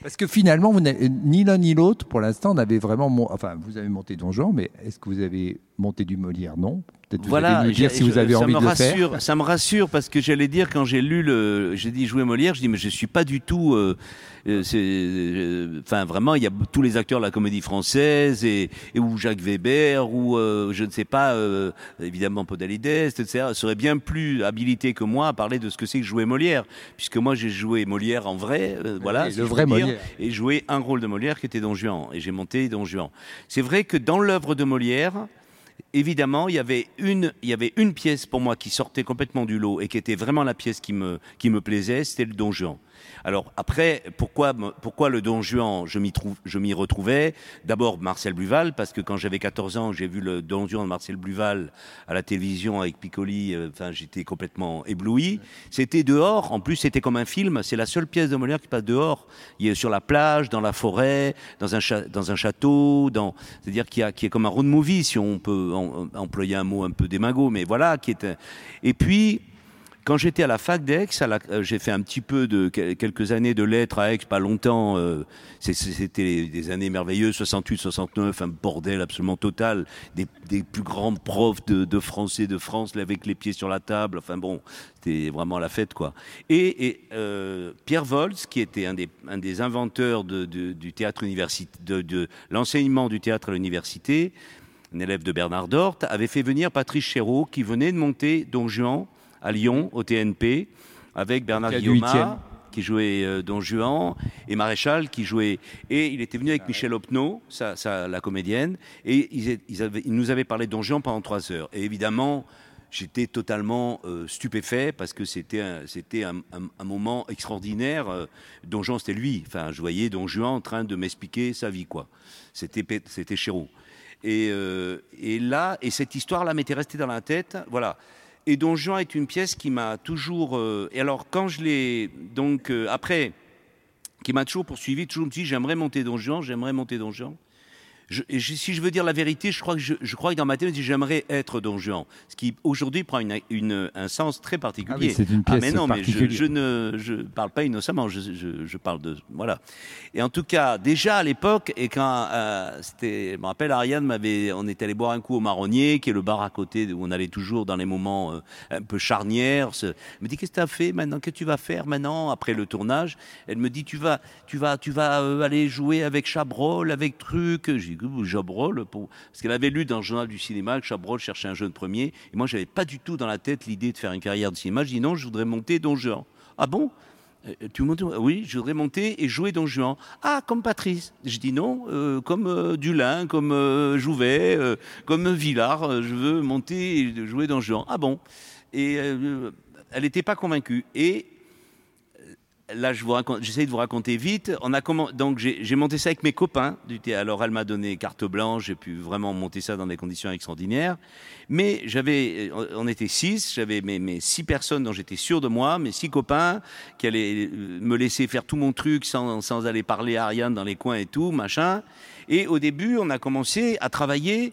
[SPEAKER 3] Parce que finalement, ni l'un ni l'autre, pour l'instant, n'avez vraiment. Enfin, vous avez monté Don Juan, mais est-ce que vous avez monté du Molière? Non. Peut-être
[SPEAKER 6] Voilà,
[SPEAKER 3] nous dire si vous avez envie le
[SPEAKER 6] rassure,
[SPEAKER 3] faire.
[SPEAKER 6] Ça me rassure parce que j'allais dire quand j'ai lu le, j'ai dit jouer Molière, je dis mais je suis pas du tout, euh, euh, c'est, euh, enfin vraiment il y a tous les acteurs de la comédie française et, et ou Jacques Weber ou euh, je ne sais pas, euh, évidemment Podalides, etc. seraient bien plus habilités que moi à parler de ce que c'est que jouer Molière, puisque moi j'ai joué Molière en vrai, euh, voilà,
[SPEAKER 3] le vrai
[SPEAKER 6] dire,
[SPEAKER 3] Molière.
[SPEAKER 6] et joué un rôle de Molière qui était Don Juan et j'ai monté Don Juan. C'est vrai que dans l'œuvre de Molière évidemment, il y avait une, pièce pour moi qui sortait complètement du lot et qui était vraiment la pièce qui me, plaisait, c'était le Don Juan. Alors après, pourquoi, pourquoi le Don Juan Je m'y retrouvais? D'abord Marcel Bluval, parce que quand j'avais 14 ans, j'ai vu le Don Juan de Marcel Bluval à la télévision avec Piccoli. euh, Enfin, j'étais complètement ébloui. C'était dehors. En plus, c'était comme un film. C'est la seule pièce de Molière qui passe dehors. Il est sur la plage, dans la forêt, dans un, château, dans, c'est-à-dire qui a, qui est comme un road movie, si on peut employer un mot un peu démago, mais voilà, qui est. un- Et puis, quand j'étais à la fac d'Aix, euh, j'ai fait un petit peu de quel- quelques années de lettres à Aix, pas longtemps. euh, C'était des années merveilleuses, 68, 69, un bordel absolument total. Des, plus grands profs de, français de France, avec les pieds sur la table. Enfin bon, c'était vraiment la fête, quoi. Et, euh, Pierre Volz, qui était un des, inventeurs de l'enseignement du théâtre à l'université, un élève de Bernard Dort, avait fait venir Patrice Chéreau, qui venait de monter Don Juan à Lyon, au TNP, avec Bernard. Guillaume, qui jouait euh, Don Juan, et Maréchal, qui jouait... Et il était venu avec Michel Opnaud, sa, sa- la comédienne, et ils, ils avaient- ils nous avaient parlé de Don Juan pendant trois heures. Et évidemment... J'étais totalement euh, stupéfait parce que c'était un, c'était un, un- un moment extraordinaire. Euh, Don Juan, c'était lui. Enfin, je voyais Don Juan en train de m'expliquer sa vie, quoi. C'était, c'était Chéreau. Et, et là, et cette histoire-là m'était restée dans la tête. Voilà. Et Don Juan est une pièce qui m'a toujours. euh, et alors, quand je l'ai. Donc, euh, après, qui m'a toujours poursuivi, toujours me dit j'aimerais monter Don Juan, j'aimerais monter Don Juan. Je- et je- si je veux dire la vérité, je crois que, je, je crois que dans ma tête, j'aimerais être Don Juan. Ce qui aujourd'hui prend une- une- un sens très particulier.
[SPEAKER 3] Ah oui, c'est une
[SPEAKER 6] Ah,
[SPEAKER 3] pièce
[SPEAKER 6] mais non, mais je, ne je parle pas innocemment, je, parle de. Voilà. Et en tout cas, déjà à l'époque, et quand euh, c'était. Je me rappelle, Ariane m'avait. On est allé boire un coup au Marronnier, qui est le bar à côté, où on allait toujours dans les moments euh, un peu charnières. Elle me dit Qu'est-ce que tu as fait maintenant Qu'est-ce que tu vas faire maintenant, après le tournage? Elle me dit Tu vas, tu vas, tu vas euh, aller jouer avec Chabrol, avec truc. J'ai Chabrol, pour... parce qu'elle avait lu dans le journal du cinéma que Chabrol cherchait un jeune premier. Et moi, j'avais pas du tout dans la tête l'idée de faire une carrière de cinéma. Je dis Non, je voudrais monter Don Juan. Ah bon? Euh, montes Oui, je voudrais monter et jouer Don Juan. Ah, comme Patrice. Je dis non, euh, comme euh, Dulin, comme euh, Jouvet, euh, comme Villard. euh, je veux monter et jouer Don Juan. Ah bon? Et euh, elle n'était pas convaincue. Et euh, là, je j'essaie de vous raconter vite. On a donc j'ai monté ça avec mes copains Alors elle m'a donné carte blanche, j'ai pu vraiment monter ça dans des conditions extraordinaires. Mais j'avais, euh, on était six, j'avais mes, mes six personnes dont j'étais sûr de moi, mes six copains qui allaient euh, me laisser faire tout mon truc sans, sans aller parler à Ariane dans les coins et tout, machin. Et au début, on a commencé à travailler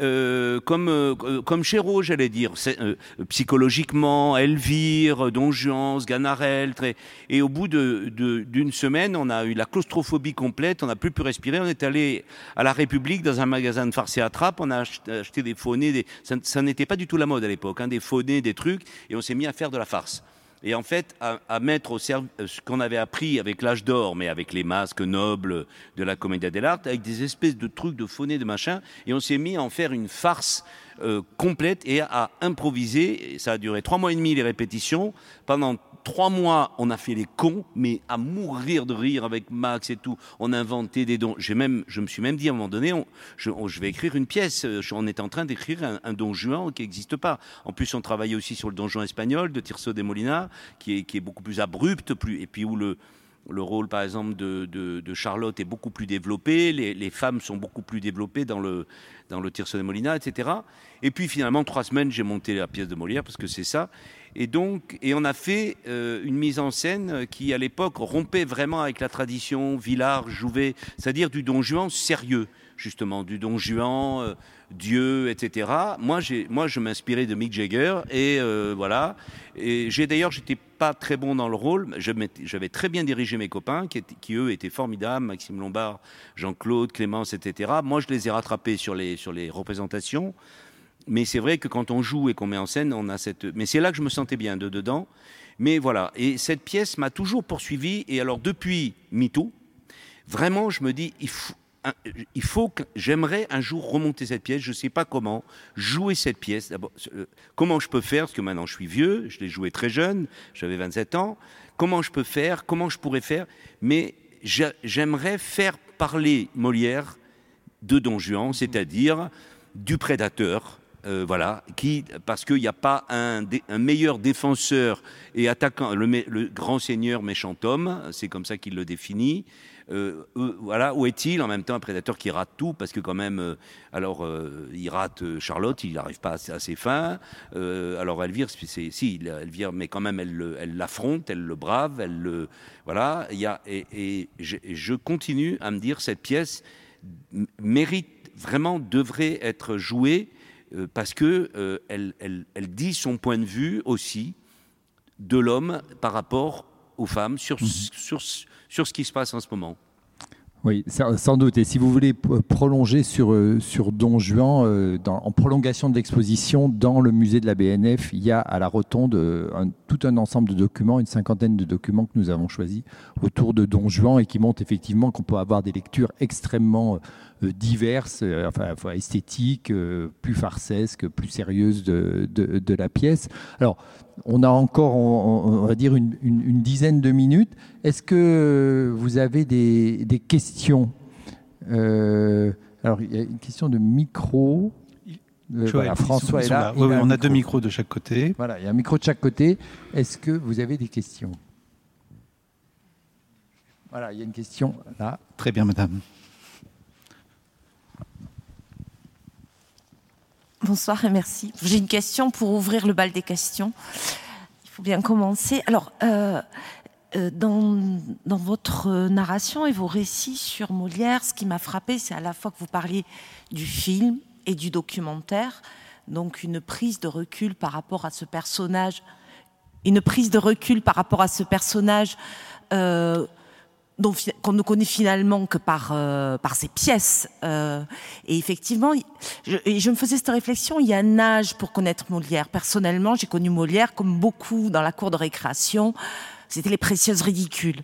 [SPEAKER 6] euh, comme, euh, euh, comme Chéreau, j'allais dire, euh, psychologiquement, Elvire, Don Juan, Sganarelle. Très... Et au bout d'une semaine, on a eu la claustrophobie complète, on n'a plus pu respirer. On est allé à la République dans un magasin de farce et attrape, on a ach- acheté des des... ça, n'était pas du tout la mode à l'époque, hein, des faux-nez, des trucs, et on s'est mis à faire de la farce. Et en fait, à, mettre au service ce qu'on avait appris avec l'âge d'or, mais avec les masques nobles de la Commedia dell'arte, avec des espèces de trucs de faux-nez, de machin, et on s'est mis à en faire une farce euh, complète et à improviser. Ça a duré trois mois et demi les répétitions. Pendant trois mois, on a fait les cons, mais à mourir de rire avec Max et tout. On a inventé des dons. J'ai même, je me suis même dit à un moment donné, on- je, vais écrire une pièce. Euh, On est en train d'écrire un, don Juan qui n'existe pas. En plus, on travaillait aussi sur le donjon espagnol de Tirso de Molina, qui est, beaucoup plus abrupt, plus, et puis où le, le rôle, par exemple, de, Charlotte est beaucoup plus développé, les femmes sont beaucoup plus développées dans le, dans le Tirso de Molina, etc. Et puis finalement, trois semaines, j'ai monté la pièce de Molière, parce que c'est ça. Et donc, et on a fait euh, une mise en scène qui, à l'époque, rompait vraiment avec la tradition Villard, Jouvet, c'est-à-dire du Don Juan sérieux, justement, du Don Juan, euh, Dieu, etc. Moi, moi, je m'inspirais de Mick Jagger, et euh, voilà. Et j'ai d'ailleurs, j'étais pas très bon dans le rôle. J'avais très bien dirigé mes copains, qui, étaient- qui, eux étaient formidables, Maxime Lombard, Jean-Claude, Clémence, etc. Moi, je les ai rattrapés sur les, sur les représentations. Mais c'est vrai que quand on joue et qu'on met en scène, on a cette. Mais c'est là que je me sentais bien de dedans. Mais voilà. Et cette pièce m'a toujours poursuivi. Et alors, depuis MeToo, vraiment, je me dis, il faut, il faut que j'aimerais un jour remonter cette pièce. Je ne sais pas comment jouer cette pièce. Euh, comment je peux faire Parce que maintenant, je suis vieux. Je l'ai joué très jeune. J'avais 27 ans. Comment je peux faire Comment je pourrais faire Mais j'aimerais faire parler Molière de Don Juan, c'est-à-dire du prédateur, euh, voilà, qui, parce qu'il n'y a pas un, meilleur défenseur et attaquant, le, grand seigneur méchant homme, c'est comme ça qu'il le définit. Euh, euh, voilà, où est-il En même temps, un prédateur qui rate tout, parce que quand même, alors, il rate Charlotte, il n'arrive pas à, ses fins. alors, Elvire, si, Elvire, mais quand même, elle l'affronte, elle, le brave, elle le. Voilà, il y a, et, et je continue à me dire, cette pièce mérite vraiment, devrait être jouée euh, parce que euh, elle, dit son point de vue aussi de l'homme par rapport aux femmes sur, mhm. sur, sur ce qui se passe en ce moment.
[SPEAKER 3] Oui, sans doute. Et si vous voulez prolonger sur, euh, sur Don Juan, euh, en prolongation de l'exposition, dans le musée de la BNF, il y a à la rotonde euh, tout un ensemble de documents, une cinquantaine de documents que nous avons choisis autour de Don Juan et qui montrent effectivement qu'on peut avoir des lectures extrêmement diverses, enfin, esthétiques, plus farcesques, plus sérieuses de, de, de la pièce. Alors, on a encore, on, va dire, une, dizaine de minutes. Est-ce que vous avez des, questions euh, Alors, il y a une question de micro.
[SPEAKER 7] Euh, François est là. on a deux micros de chaque côté.
[SPEAKER 3] Voilà, il y a un micro de chaque côté. Est-ce que vous avez des questions? Voilà, il y a une question là.
[SPEAKER 7] Très bien, madame.
[SPEAKER 8] Bonsoir et merci. J'ai une question pour ouvrir le bal des questions. Il faut bien commencer. Alors, euh, euh, dans, votre narration et vos récits sur Molière, ce qui m'a frappé, c'est à la fois que vous parliez du film et du documentaire, donc une prise de recul par rapport à ce personnage, une prise de recul par rapport à ce personnage euh, qu'on ne connaît finalement que par euh, par ses pièces. Euh, et effectivement, je, je me faisais cette réflexion. Il y a un âge pour connaître Molière. Personnellement, j'ai connu Molière comme beaucoup dans la cour de récréation. C'était les précieuses ridicules.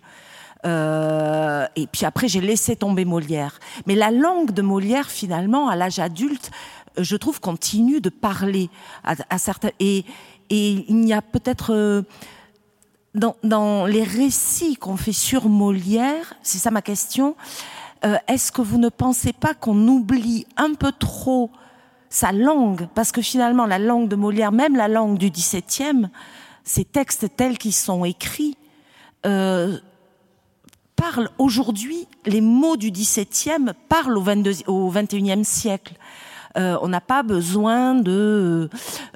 [SPEAKER 8] Euh, et puis après, j'ai laissé tomber Molière. Mais la langue de Molière, finalement, à l'âge adulte, je trouve continue de parler à, à certains. Et, et il n'y a peut-être dans, les récits qu'on fait sur Molière, c'est ça ma question, euh, est-ce que vous ne pensez pas qu'on oublie un peu trop sa langue? Parce que finalement, la langue de Molière, même la langue du XVIIe, ces textes tels qu'ils sont écrits, euh, parlent aujourd'hui, les mots du XVIIe parlent au, 22, au XXIe siècle. Euh, on n'a pas besoin de,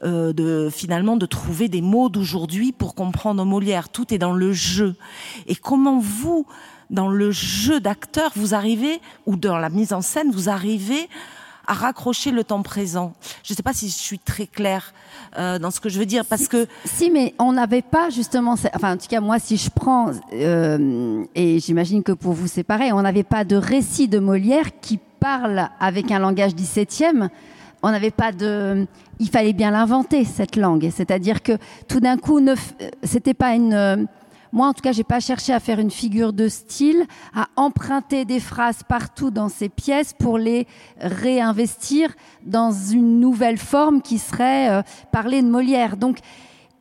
[SPEAKER 8] euh, de finalement de trouver des mots d'aujourd'hui pour comprendre Molière. Tout est dans le jeu. Et comment vous, dans le jeu d'acteur, vous arrivez, ou dans la mise en scène, vous arrivez à raccrocher le temps présent? Je ne sais pas si je suis très claire euh, dans ce que je veux dire, parce que
[SPEAKER 5] si, mais on n'avait pas justement, enfin en tout cas moi, si je prends et j'imagine que pour vous c'est pareil, on n'avait pas de récit de Molière qui parle avec un langage 17e, on n'avait pas de. Il fallait bien l'inventer cette langue, c'est-à-dire que tout d'un coup, c'était pas une. Moi, en tout cas, j'ai pas cherché à faire une figure de style, à emprunter des phrases partout dans ces pièces pour les réinvestir dans une nouvelle forme qui serait euh, parler de Molière. Donc,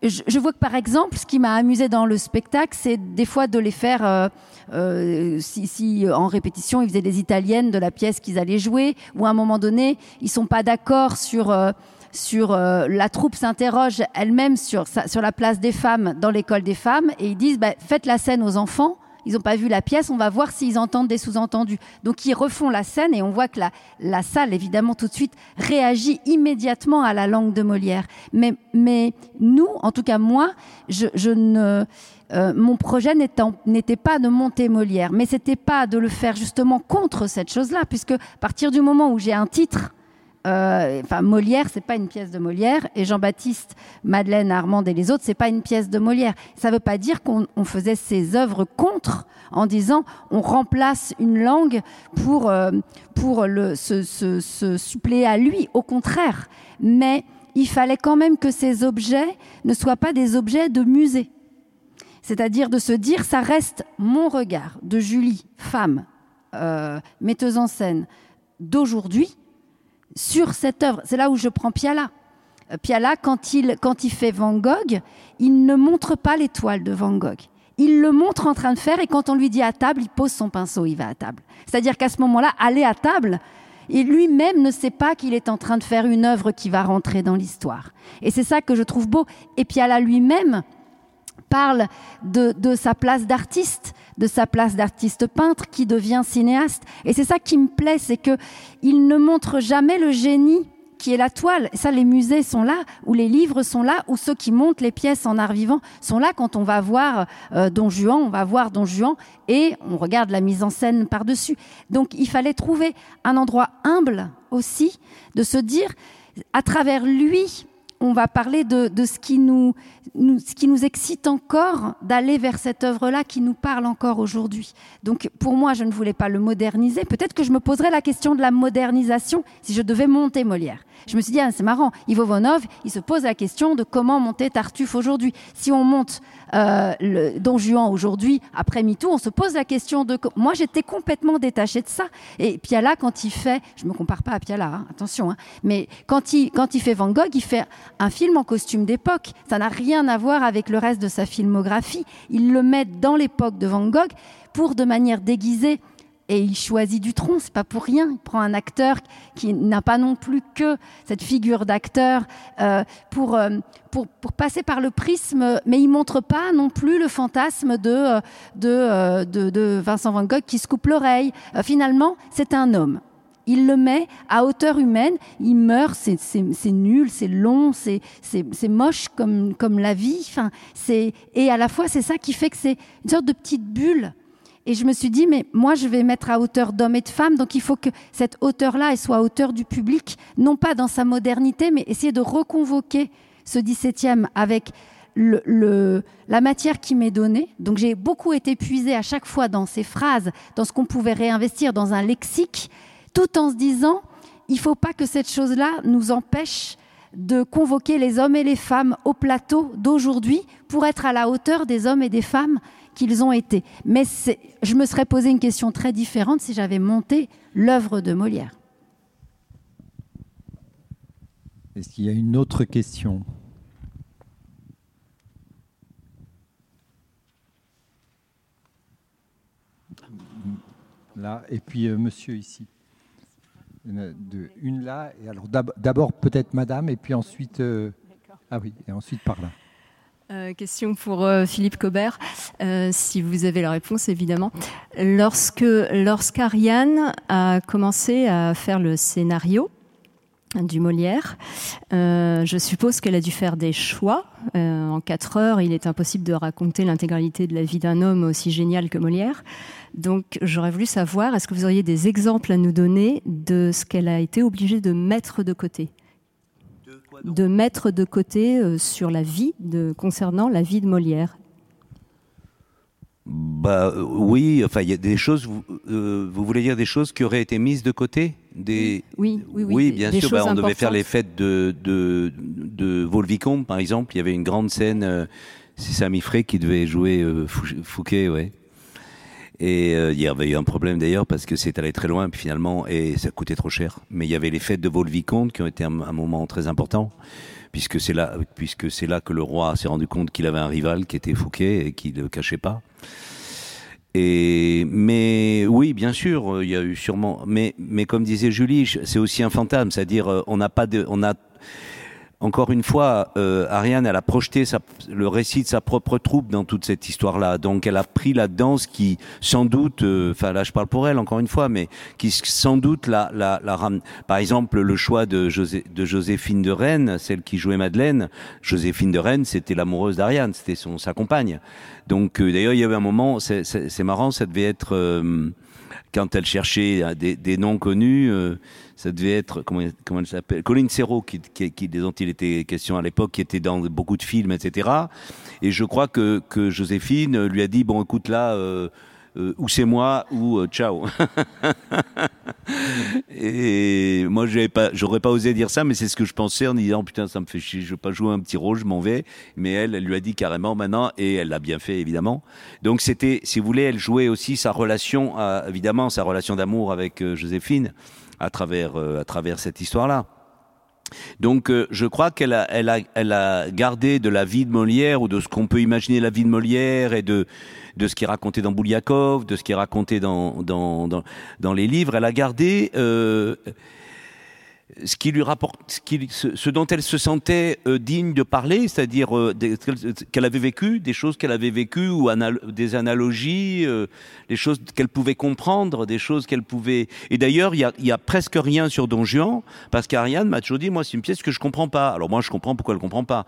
[SPEAKER 5] je, vois que par exemple, ce qui m'a amusé dans le spectacle, c'est des fois de les faire, euh, euh, si, en répétition, ils faisaient des italiennes de la pièce qu'ils allaient jouer, ou à un moment donné, ils sont pas d'accord sur euh, sur la troupe s'interroge elle-même sur sur la place des femmes dans l'école des femmes, et ils disent bah, faites la scène aux enfants ils n'ont pas vu la pièce, on va voir s'ils entendent des sous-entendus. Donc ils refont la scène et on voit que la, la salle, évidemment, tout de suite réagit immédiatement à la langue de Molière. Mais, mais nous, en tout cas moi, je, ne... Euh, mon projet n'était pas de monter Molière, mais c'était pas de le faire justement contre cette chose-là, puisque à partir du moment où j'ai un titre, euh, enfin Molière, c'est pas une pièce de Molière, et Jean-Baptiste, Madeleine, Armand et les autres, c'est pas une pièce de Molière. Ça ne veut pas dire qu'on faisait ces œuvres contre, en disant on remplace une langue pour euh, pour le se, se, suppléer à lui. Au contraire, mais il fallait quand même que ces objets ne soient pas des objets de musée. C'est-à-dire de se dire, ça reste mon regard de Julie, femme, euh, metteuse en scène d'aujourd'hui, sur cette œuvre. C'est là où je prends Piala. Euh, Piala, quand il, quand il fait Van Gogh, il ne montre pas l'étoile de Van Gogh. Il le montre en train de faire et quand on lui dit à table, il pose son pinceau, il va à table. C'est-à-dire qu'à ce moment-là, aller à table, et lui-même ne sait pas qu'il est en train de faire une œuvre qui va rentrer dans l'histoire. Et c'est ça que je trouve beau. Et Piala lui-même parle de, de sa place d'artiste, de sa place d'artiste peintre qui devient cinéaste. Et c'est ça qui me plaît, c'est que il ne montre jamais le génie qui est la toile. Ça, les musées sont là, ou les livres sont là, ou ceux qui montent les pièces en art vivant sont là quand on va voir euh, Don Juan, on va voir Don Juan et on regarde la mise en scène par-dessus. Donc il fallait trouver un endroit humble aussi, de se dire, à travers lui, on va parler de, ce, qui nous, excite encore d'aller vers cette œuvre-là qui nous parle encore aujourd'hui. Donc pour moi, je ne voulais pas le moderniser. Peut-être que je me poserais la question de la modernisation si je devais monter Molière. Je me suis dit, ah, c'est marrant, Ivo Vonov, il se pose la question de comment monter Tartuffe aujourd'hui. Si on monte euh, Don Juan aujourd'hui, après MeToo, on se pose la question de... Moi, j'étais complètement détachée de ça. Et Piala, quand il fait... Je me compare pas à Piala, hein, attention, hein, mais quand il, quand il fait Van Gogh, il fait un film en costume d'époque. Ça n'a rien à voir avec le reste de sa filmographie. Il le met dans l'époque de Van Gogh pour, de manière déguisée, et il choisit du tronc, c'est pas pour rien. Il prend un acteur qui n'a pas non plus que cette figure d'acteur euh, pour, euh, pour, pour passer par le prisme, mais il montre pas non plus le fantasme de euh, de, de, Vincent Van Gogh qui se coupe l'oreille. finalement, c'est un homme. Il le met à hauteur humaine, il meurt, c'est nul, c'est long, c'est moche comme, comme la vie. Et à la fois, c'est ça qui fait que c'est une sorte de petite bulle et je me suis dit, mais moi, je vais mettre à hauteur d'hommes et de femmes, donc il faut que cette hauteur-là, soit à hauteur du public, non pas dans sa modernité, mais essayer de reconvoquer ce 17e avec la matière qui m'est donnée. Donc j'ai beaucoup été puisée à chaque fois dans ces phrases, dans ce qu'on pouvait réinvestir dans un lexique, tout en se disant, il ne faut pas que cette chose-là nous empêche de convoquer les hommes et les femmes au plateau d'aujourd'hui pour être à la hauteur des hommes et des femmes qu'ils ont été. Mais je me serais posé une question très différente si j'avais monté l'œuvre de Molière.
[SPEAKER 3] Est-ce qu'il y a une autre question? Là, et puis euh, monsieur ici. Une, là, et alors d'abord peut-être madame, et puis ensuite. Euh, ah oui, et ensuite par là.
[SPEAKER 9] Euh, question pour euh, Philippe Cobert, euh, si vous avez la réponse évidemment. Lorsque lorsqu'Ariane a commencé à faire le scénario du Molière, je suppose qu'elle a dû faire des choix. en quatre heures, il est impossible de raconter l'intégralité de la vie d'un homme aussi génial que Molière. Donc j'aurais voulu savoir, est-ce que vous auriez des exemples à nous donner de ce qu'elle a été obligée de mettre de côté? De mettre de côté euh, sur la vie de, concernant la vie de Molière
[SPEAKER 6] bah euh, oui, enfin il y a des choses. Vous, euh, vous, voulez dire des choses qui auraient été mises de côté?
[SPEAKER 9] Des oui, oui, oui.
[SPEAKER 6] Oui, bien sûr. Bah, on devait faire les fêtes de de, de Volvicomte, par exemple. Il y avait une grande scène. c'est Samy Frey qui devait jouer Fouquet, ouais. Et euh, il y avait eu un problème d'ailleurs parce que c'est allé très loin puis finalement et ça coûtait trop cher. Mais il y avait les fêtes de Volvicomte qui ont été un, moment très important puisque c'est là puisque c'est là que le roi s'est rendu compte qu'il avait un rival qui était Fouquet et qu'il ne le cachait pas. Et mais oui, bien sûr, il y a eu sûrement. Mais mais comme disait Julie, c'est aussi un fantasme, c'est-à-dire euh, on n'a pas de, on a encore une fois, euh, Ariane, elle a projeté le récit de sa propre troupe dans toute cette histoire-là. Donc, elle a pris la danse qui, sans doute, euh, enfin là, je parle pour elle encore une fois, mais qui sans doute la, la, la Par exemple, le choix de, José, de Joséphine de Rennes, celle qui jouait Madeleine. Joséphine de Rennes, c'était l'amoureuse d'Ariane, c'était son sa compagne. Donc, euh, d'ailleurs, il y avait un moment, c'est marrant, ça devait être quand elle cherchait des, noms connus, ça devait être, comment, comment elle s'appelle Colin Serrault, qui, qui, dont il était question à l'époque, qui était dans beaucoup de films, etc. Et je crois que, Joséphine lui a dit, bon, écoute là, euh, ou c'est moi ou euh, ciao. et moi, j'avais pas, j'aurais pas osé dire ça, mais c'est ce que je pensais en disant putain, ça me fait chier, je veux pas jouer un petit rôle, je m'en vais. Mais elle, elle lui a dit carrément maintenant, et elle l'a bien fait évidemment. Donc c'était, si vous voulez, elle jouait aussi sa relation, évidemment, sa relation d'amour avec euh, Joséphine à travers à travers cette histoire-là. Donc je crois qu'elle a, elle a, elle a gardé de la vie de Molière ou de ce qu'on peut imaginer la vie de Molière et de de ce qui est raconté dans Bouliakov, de ce qui est raconté dans, dans, dans, dans les livres. Elle a gardé euh, ce qui lui rapporte, ce, dont elle se sentait euh, digne de parler, c'est-à-dire euh, qu'elle avait vécu, des choses qu'elle avait vécues ou des analogies, euh, des choses qu'elle pouvait comprendre, des choses qu'elle pouvait. Et d'ailleurs, il y a, presque rien sur Don Juan parce qu'Ariane m'a toujours dit, moi, c'est une pièce que je comprends pas. Alors moi, je comprends pourquoi elle comprend pas?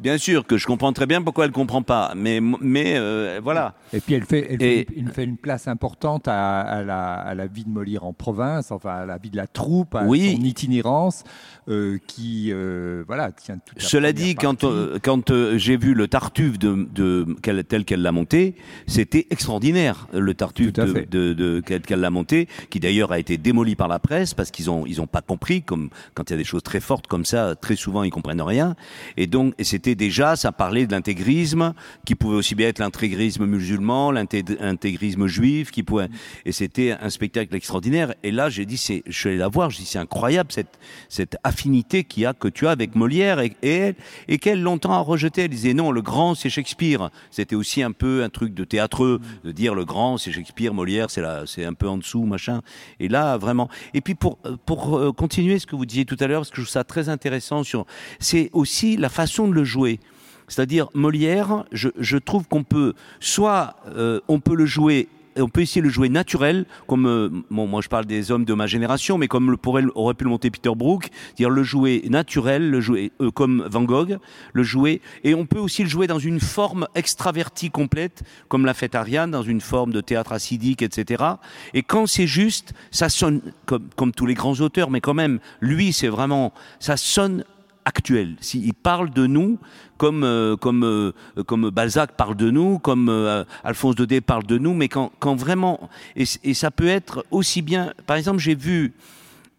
[SPEAKER 6] Bien sûr que je comprends très bien pourquoi elle comprend pas, mais mais voilà.
[SPEAKER 3] Et puis elle fait, elle, fait, une, fait une place importante à, à, la, à, la, vie de Molière en province, enfin à la vie de la troupe, à
[SPEAKER 6] oui.
[SPEAKER 3] son itinéraire euh, qui euh, voilà tient toute
[SPEAKER 6] Cela dit, quand euh, quand j'ai vu le Tartuffe de, de tel qu'elle l'a monté, c'était extraordinaire le Tartuffe de, de, de qu'elle l'a monté, qui d'ailleurs a été démoli par la presse parce qu'ils ont ils ont pas compris comme quand il y a des choses très fortes comme ça, très souvent ils comprennent rien. Et donc c'était déjà ça parlait de l'intégrisme qui pouvait aussi bien être l'intégrisme musulman, l'intégrisme juif, qui pouvait et c'était un spectacle extraordinaire. Et là j'ai dit je suis allé la voir, je dis c'est incroyable cette affinité qu'il a, que tu as avec Molière et, et, et qu'elle longtemps a rejeté. Elle disait non, le grand c'est Shakespeare. C'était aussi un peu un truc de théâtreux de dire le grand c'est Shakespeare, Molière c'est un peu en dessous, machin. Et là vraiment. Et puis pour euh, continuer ce que vous disiez tout à l'heure, parce que je trouve ça très intéressant c'est aussi la façon de le jouer. C'est-à-dire Molière, je, trouve qu'on peut soit euh, on peut le jouer on peut essayer de le jouer naturel, comme euh, bon, moi je parle des hommes de ma génération, mais comme le, pourrait, aurait pu le monter Peter Brook, dire le jouer naturel, le jouer euh, comme Van Gogh, le jouer, et on peut aussi le jouer dans une forme extravertie complète, comme l'a fait Ariane, dans une forme de théâtre acidique, etc. Et quand c'est juste, ça sonne comme, comme tous les grands auteurs, mais quand même, lui, c'est vraiment, ça sonne actuel. S'il parle de nous comme euh, comme euh, comme Balzac parle de nous, comme euh, Alphonse Daudet parle de nous, mais quand quand vraiment et, et ça peut être aussi bien. Par exemple, j'ai vu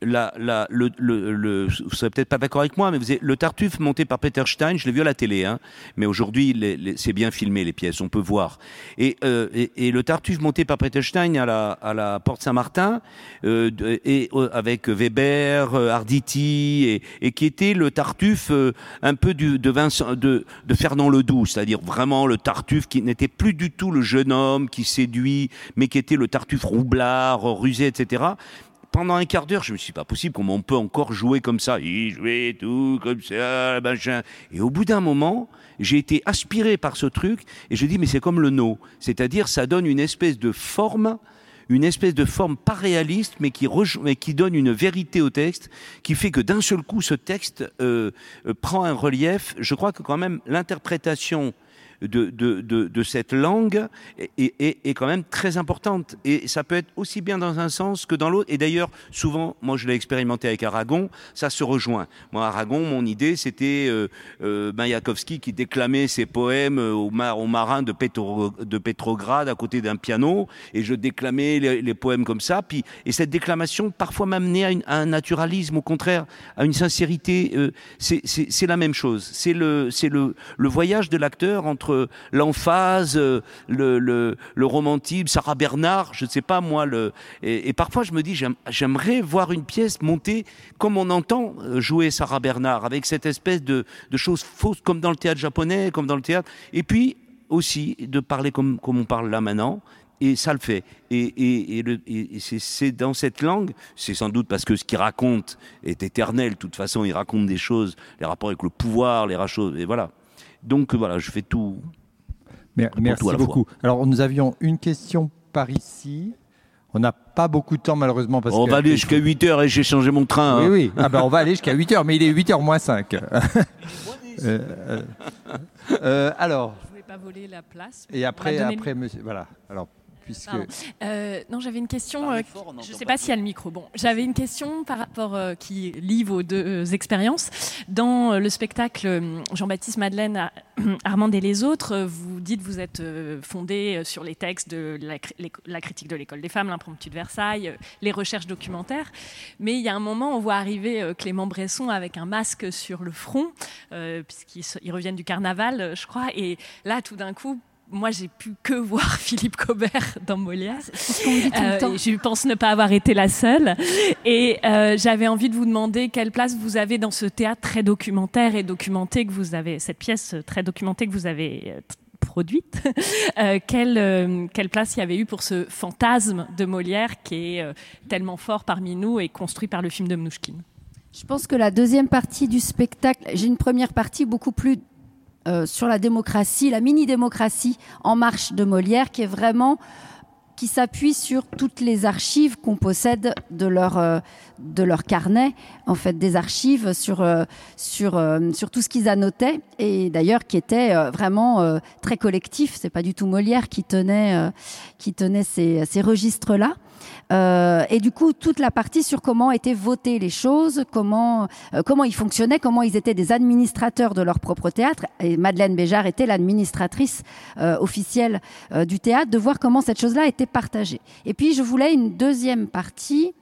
[SPEAKER 6] la, la, vous serez peut-être pas d'accord avec moi, mais le Tartuffe monté par Peter Stein, je l'ai vu à la télé, hein, mais aujourd'hui c'est bien filmé les pièces, on peut voir. Et, euh, le Tartuffe monté par Peter Stein à la, Porte Saint-Martin, euh, euh, avec Weber, Arditi, et, qui était le Tartuffe un peu de, de Fernand Ledoux, c'est-à-dire vraiment le Tartuffe qui n'était plus du tout le jeune homme qui séduit, mais qui était le Tartuffe roublard, rusé, etc pendant un quart d'heure, je me suis pas possible, comment on peut encore jouer comme ça Il jouait tout comme ça, machin. Et au bout d'un moment, j'ai été aspiré par ce truc et je dis mais c'est comme le no, c'est-à-dire ça donne une espèce de forme une espèce de forme pas réaliste, mais qui, mais qui donne une vérité au texte, qui fait que d'un seul coup, ce texte euh, euh, prend un relief. Je crois que quand même l'interprétation de, cette langue est, quand même très importante. Et ça peut être aussi bien dans un sens que dans l'autre. Et d'ailleurs, souvent, moi je l'ai expérimenté avec Aragon, ça se rejoint. Moi, Aragon, mon idée, c'était euh, euh, Mayakovsky qui déclamait ses poèmes au, mar, au marin de, Petro, Petrograd à côté d'un piano, et je déclamais les, poèmes comme ça. Puis, et cette déclamation, parfois, m'amenait à, un naturalisme, au contraire, à une sincérité. Euh, c'est la même chose. C'est le voyage de l'acteur entre l'emphase, euh, le, le, romantisme, Sarah Bernard, je ne sais pas moi. Le, et, parfois je me dis, j'aimerais voir une pièce montée comme on entend euh, jouer Sarah Bernard, avec cette espèce de, choses fausses, comme dans le théâtre japonais, comme dans le théâtre. Et puis aussi de parler comme, on parle là maintenant, et ça le fait. Et c'est dans cette langue, c'est sans doute parce que ce qu'il raconte est éternel. De toute façon, il raconte des choses, les rapports avec le pouvoir, les choses, et voilà. Donc voilà, je fais tout.
[SPEAKER 3] merci beaucoup. Alors nous avions une question par ici. On n'a pas beaucoup de temps malheureusement parce
[SPEAKER 6] on va aller jusqu'à 8 heures et j'ai changé mon train.
[SPEAKER 3] Oui, hein. oui. Ah ben, on va aller jusqu'à 8 heures, mais il est 8 heures moins 5. euh, euh, euh, alors.
[SPEAKER 10] Je voulais pas voler la place.
[SPEAKER 3] Et après, après, monsieur, voilà. Alors, puisque.
[SPEAKER 10] Euh, non, j'avais une question. Euh, je ne sais pas s'il y a le micro. Bon, j'avais une question par rapport euh, qui lie vos deux expériences. Dans le spectacle Jean-Baptiste Madeleine, Armand et les autres, vous dites vous êtes fondé sur les textes de la, critique de l'école des femmes, l'impromptu de Versailles, les recherches documentaires. Mais il y a un moment, on voit arriver Clément Bresson avec un masque sur le front, puisqu'ils reviennent du carnaval, je crois. Et là, tout d'un coup, moi, j'ai pu que voir Philippe Cobert dans Molière. Euh, je pense ne pas avoir été la seule. Et euh, j'avais envie de vous demander quelle place vous avez dans ce théâtre très documentaire et documenté que vous avez, cette pièce très documentée que vous avez euh, produite. quelle, quelle place il y avait eu pour ce fantasme de Molière qui est tellement fort parmi nous et construit par le film de Mnouchkine
[SPEAKER 5] Je pense que la deuxième partie du spectacle, j'ai une première partie beaucoup plus euh, sur la démocratie, la mini-démocratie en marche de Molière, qui est vraiment qui s'appuie sur toutes les archives qu'on possède de leur euh, de leur carnet, en fait, des archives sur euh, sur sur tout ce qu'ils annotaient et d'ailleurs qui était vraiment très collectif. C'est pas du tout Molière qui tenait qui tenait ces, ces registres là. Euh, et du coup, toute la partie sur comment étaient votées les choses, comment euh, comment ils fonctionnaient, comment ils étaient des administrateurs de leur propre théâtre. Et Madeleine Béjart était l'administratrice euh, officielle du théâtre, de voir comment cette chose-là était partagée. Et puis, je voulais une deuxième partie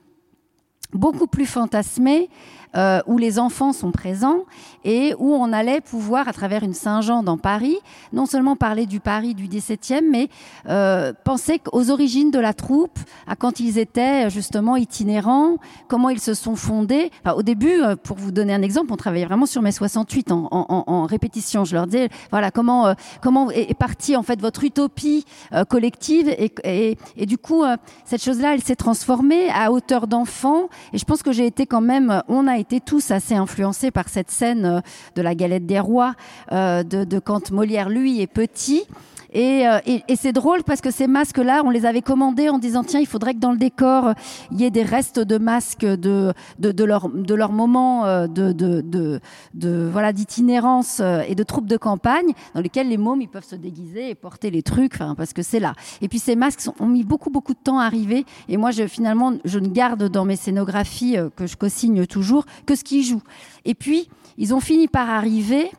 [SPEAKER 5] beaucoup plus fantasmée euh, où les enfants sont présents et où on allait pouvoir, à travers une Saint-Jean dans Paris, non seulement parler du Paris du XVIIe, mais euh, penser aux origines de la troupe, à quand ils étaient justement itinérants, comment ils se sont fondés. au début, euh, pour vous donner un exemple, on travaillait vraiment sur mai 68 en, répétition. Je leur disais, voilà, comment comment est partie en fait votre utopie collective et, et, du coup, cette chose-là, elle s'est transformée à hauteur d'enfant. Et je pense que j'ai été quand même, on a été été tous assez influencés par cette scène euh, de la galette des rois, euh, de, de quand Molière, lui, est petit. Euh, et, et, c'est drôle parce que ces masques-là, on les avait commandés en disant tiens, il faudrait que dans le décor il y ait des restes de masques de de, de leur de leur moment euh, de de, de, de voilà d'itinérance euh, et de troupes de campagne dans lesquels les mômes ils peuvent se déguiser et porter les trucs, parce que c'est là. Et puis ces masques ont mis beaucoup beaucoup de temps à arriver. Et moi, je finalement, je ne garde dans mes scénographies que je co-signe toujours que ce qui joue. Et puis ils ont fini par arriver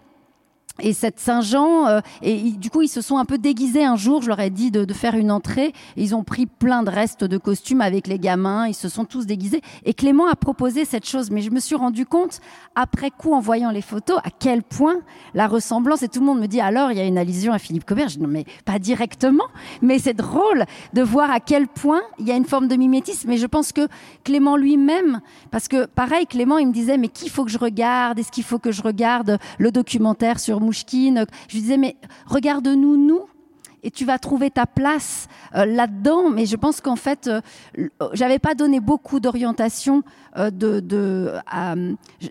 [SPEAKER 5] et cette Saint-Jean, euh, et du coup, ils se sont un peu déguisés un jour. Je leur ai dit de, faire une entrée. Ils ont pris plein de restes de costumes avec les gamins. Ils se sont tous déguisés. Et Clément a proposé cette chose. Mais je me suis rendu compte, après coup, en voyant les photos, à quel point la ressemblance. Et tout le monde me dit alors, il y a une allusion à Philippe Cobert. Je dis non, mais pas directement. Mais c'est drôle de voir à quel point il y a une forme de mimétisme. Mais je pense que Clément lui-même, parce que pareil, Clément, il me disait mais qu'il faut que je regarde? Est-ce qu'il faut que je regarde le documentaire sur Mouchkine. Je disais, mais regarde-nous, nous, et tu vas trouver ta place euh, là-dedans. Mais je pense qu'en fait, euh, j'avais pas donné beaucoup d'orientation. Euh,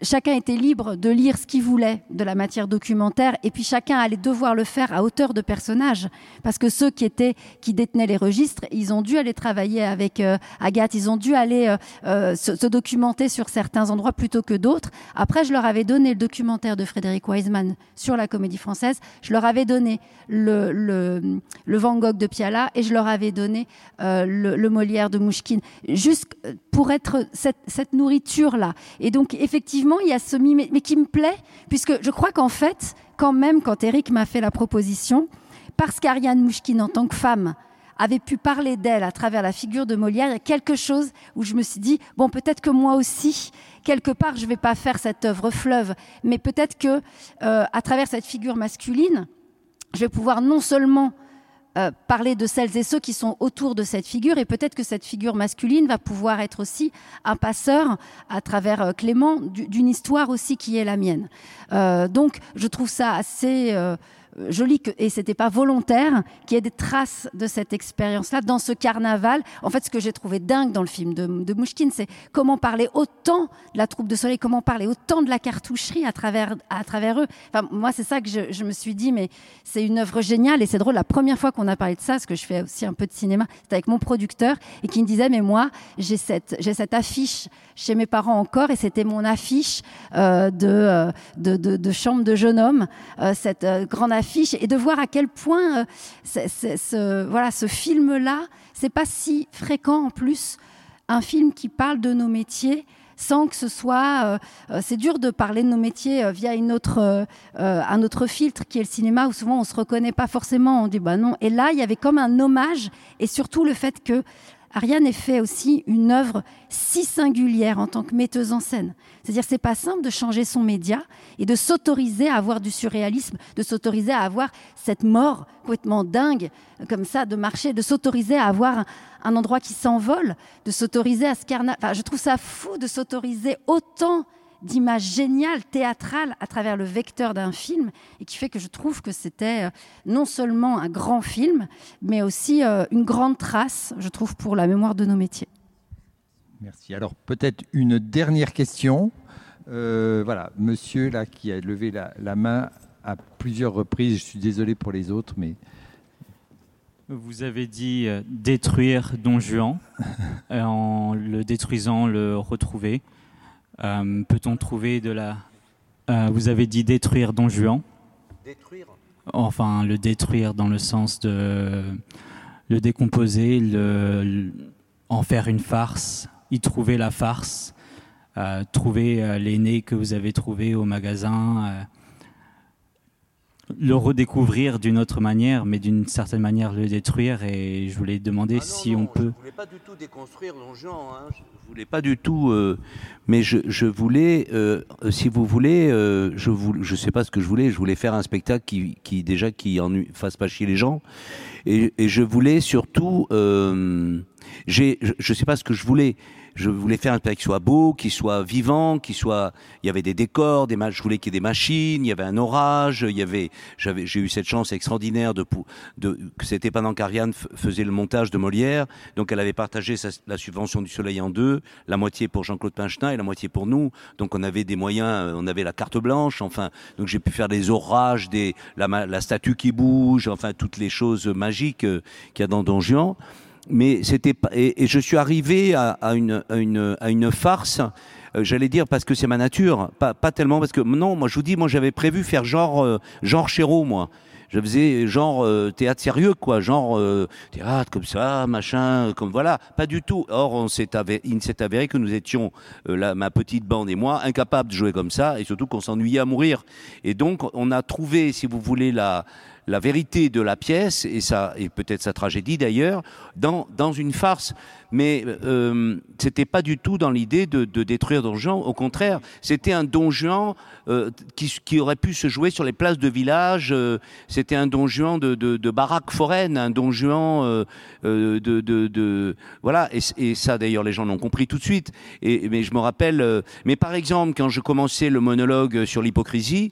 [SPEAKER 5] chacun était libre de lire ce qu'il voulait de la matière documentaire, et puis chacun allait devoir le faire à hauteur de personnage, parce que ceux qui étaient qui détenaient les registres, ils ont dû aller travailler avec Agathe, ils ont dû aller se, documenter sur certains endroits plutôt que d'autres. Après, je leur avais donné le documentaire de Frédéric Wiseman sur la Comédie Française. Je leur avais donné le le Van Gogh de Piala et je leur avais donné euh, le, Molière de Mouchkine, juste pour être cette, nourriture-là. Et donc, effectivement, il y a ce mime, mais qui me plaît, puisque je crois qu'en fait, quand même, quand Eric m'a fait la proposition, parce qu'Ariane Mouchkine, en tant que femme, avait pu parler d'elle à travers la figure de Molière, il y a quelque chose où je me suis dit, bon, peut-être que moi aussi, quelque part, je ne vais pas faire cette œuvre fleuve, mais peut-être que euh, à travers cette figure masculine, je vais pouvoir non seulement euh, parler de celles et ceux qui sont autour de cette figure et peut-être que cette figure masculine va pouvoir être aussi un passeur à travers euh, Clément d'une histoire aussi qui est la mienne. Euh, donc je trouve ça assez joli que, et c'était pas volontaire qu'il y ait des traces de cette expérience-là dans ce carnaval. En fait, ce que j'ai trouvé dingue dans le film de, de Mouchkine, c'est comment parler autant de la troupe de soleil, comment parler autant de la cartoucherie à travers, à travers eux. Enfin, moi, c'est ça que je, me suis dit, mais c'est une œuvre géniale et c'est drôle. La première fois qu'on a parlé de ça, parce que je fais aussi un peu de cinéma, c'était avec mon producteur et qui me disait, mais moi, j'ai cette, j'ai cette affiche chez mes parents encore et c'était mon affiche euh, de, euh, de, chambre de jeune homme, euh, cette grande affiche et de voir à quel point ce, voilà, ce film-là, c'est pas si fréquent en plus, un film qui parle de nos métiers sans que ce soit. C'est dur de parler de nos métiers via une autre, un autre filtre qui est le cinéma, où souvent on se reconnaît pas forcément. On dit bah non. Et là, il y avait comme un hommage, et surtout le fait que Ariane ait fait aussi une œuvre si singulière en tant que metteuse en scène. C'est-à-dire, c'est pas simple de changer son média et de s'autoriser à avoir du surréalisme, de s'autoriser à avoir cette mort complètement dingue, comme ça, de marcher, de s'autoriser à avoir un, endroit qui s'envole, de s'autoriser à se carna... Enfin, je trouve ça fou de s'autoriser autant d'images géniales, théâtrales, à travers le vecteur d'un film, et qui fait que je trouve que c'était euh, non seulement un grand film, mais aussi euh, une grande trace, je trouve, pour la mémoire de nos métiers.
[SPEAKER 3] Merci. Alors peut-être une dernière question. Euh, voilà, monsieur là qui a levé la, main à plusieurs reprises. Je suis désolé pour les autres, mais
[SPEAKER 11] vous avez dit détruire Don Juan, en le détruisant, le retrouver. Euh, peut-on trouver de la... Euh, vous avez dit détruire Don Juan. Détruire Enfin, le détruire dans le sens de le décomposer, le, en faire une farce, y trouver la farce, euh, trouver l'aîné que vous avez trouvé au magasin, le redécouvrir d'une autre manière, mais d'une certaine manière le détruire. Et je voulais demander ah si on peut. Je ne
[SPEAKER 6] voulais pas du tout déconstruire Juan. Hein. Je voulais pas du tout. Euh, mais je, je voulais, euh, si vous voulez, euh, je ne je sais pas ce que je voulais. Je voulais faire un spectacle qui, qui déjà qui ennuie, fasse pas chier les gens. Et, et je voulais surtout. j'ai, je ne sais pas ce que je voulais je voulais faire un spectacle qui soit beau, qui soit vivant, qui soit. Il y avait des décors, des je voulais qu'il y ait des machines, il y avait un orage, il y avait. J'avais, j'ai eu cette chance extraordinaire de, de que c'était pendant qu'Ariane faisait le montage de Molière, donc elle avait partagé la subvention du Soleil en deux, la moitié pour Jean-Claude Pinchetin et la moitié pour nous. Donc on avait des moyens, euh, on avait la carte blanche, enfin. Donc j'ai pu faire des orages, des la, la statue qui bouge, enfin toutes les choses magiques euh, qu'il y a dans Don Juan mais c'était et, et, je suis arrivé à, une, à, une, à une farce. Euh, j'allais dire parce que c'est ma nature, pas, pas tellement parce que non, moi je vous dis, moi j'avais prévu faire genre euh, genre Chéreau, moi. Je faisais genre euh, théâtre sérieux, quoi, genre théâtre comme ça, machin, comme voilà, pas du tout. Or, on s'est avéré, il s'est avéré que nous étions, la, ma petite bande et moi, incapables de jouer comme ça, et surtout qu'on s'ennuyait à mourir. Et donc, on a trouvé, si vous voulez, la la vérité de la pièce et peut-être sa tragédie d'ailleurs dans dans une farce. Mais euh, c'était pas du tout dans l'idée de, de, détruire Don Juan. Au contraire c'était un Don Juan euh, qui, qui, aurait pu se jouer sur les places de village euh, c'était un Don Juan de, de, baraque foraine un Don Juan euh, de, voilà. Et, et ça d'ailleurs les gens l'ont compris tout de suite. Et mais je me rappelle mais par exemple quand je commençais le monologue sur l'hypocrisie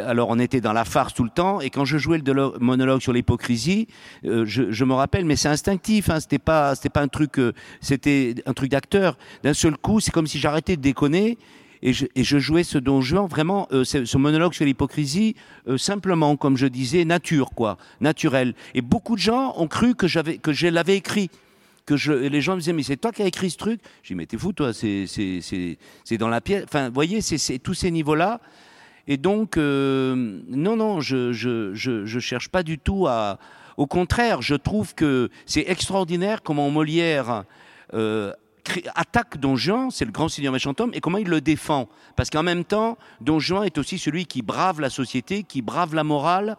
[SPEAKER 6] alors on était dans la farce tout le temps, et quand je jouais le monologue sur l'hypocrisie, euh, je, me rappelle, mais c'est instinctif, hein, c'était pas, c'était pas un truc, euh, c'était un truc d'acteur. D'un seul coup, c'est comme si j'arrêtais de déconner. Et je, jouais ce don Juan, vraiment, euh, ce monologue sur l'hypocrisie, simplement, comme je disais, nature, quoi, naturel. Et beaucoup de gens ont cru que j'avais, que je l'avais écrit que je, les gens me disaient mais c'est toi qui as écrit ce truc? J'ai dit mais t'es fou toi, c'est dans la pièce. Enfin, voyez, c'est tous ces niveaux là. Et donc, euh, non, non, je, je, je, cherche pas du tout à. Au contraire, je trouve que c'est extraordinaire comment Molière euh, attaque Don Juan, c'est le grand seigneur méchant homme, et comment il le défend. Parce qu'en même temps, Don Juan est aussi celui qui brave la société, qui brave la morale,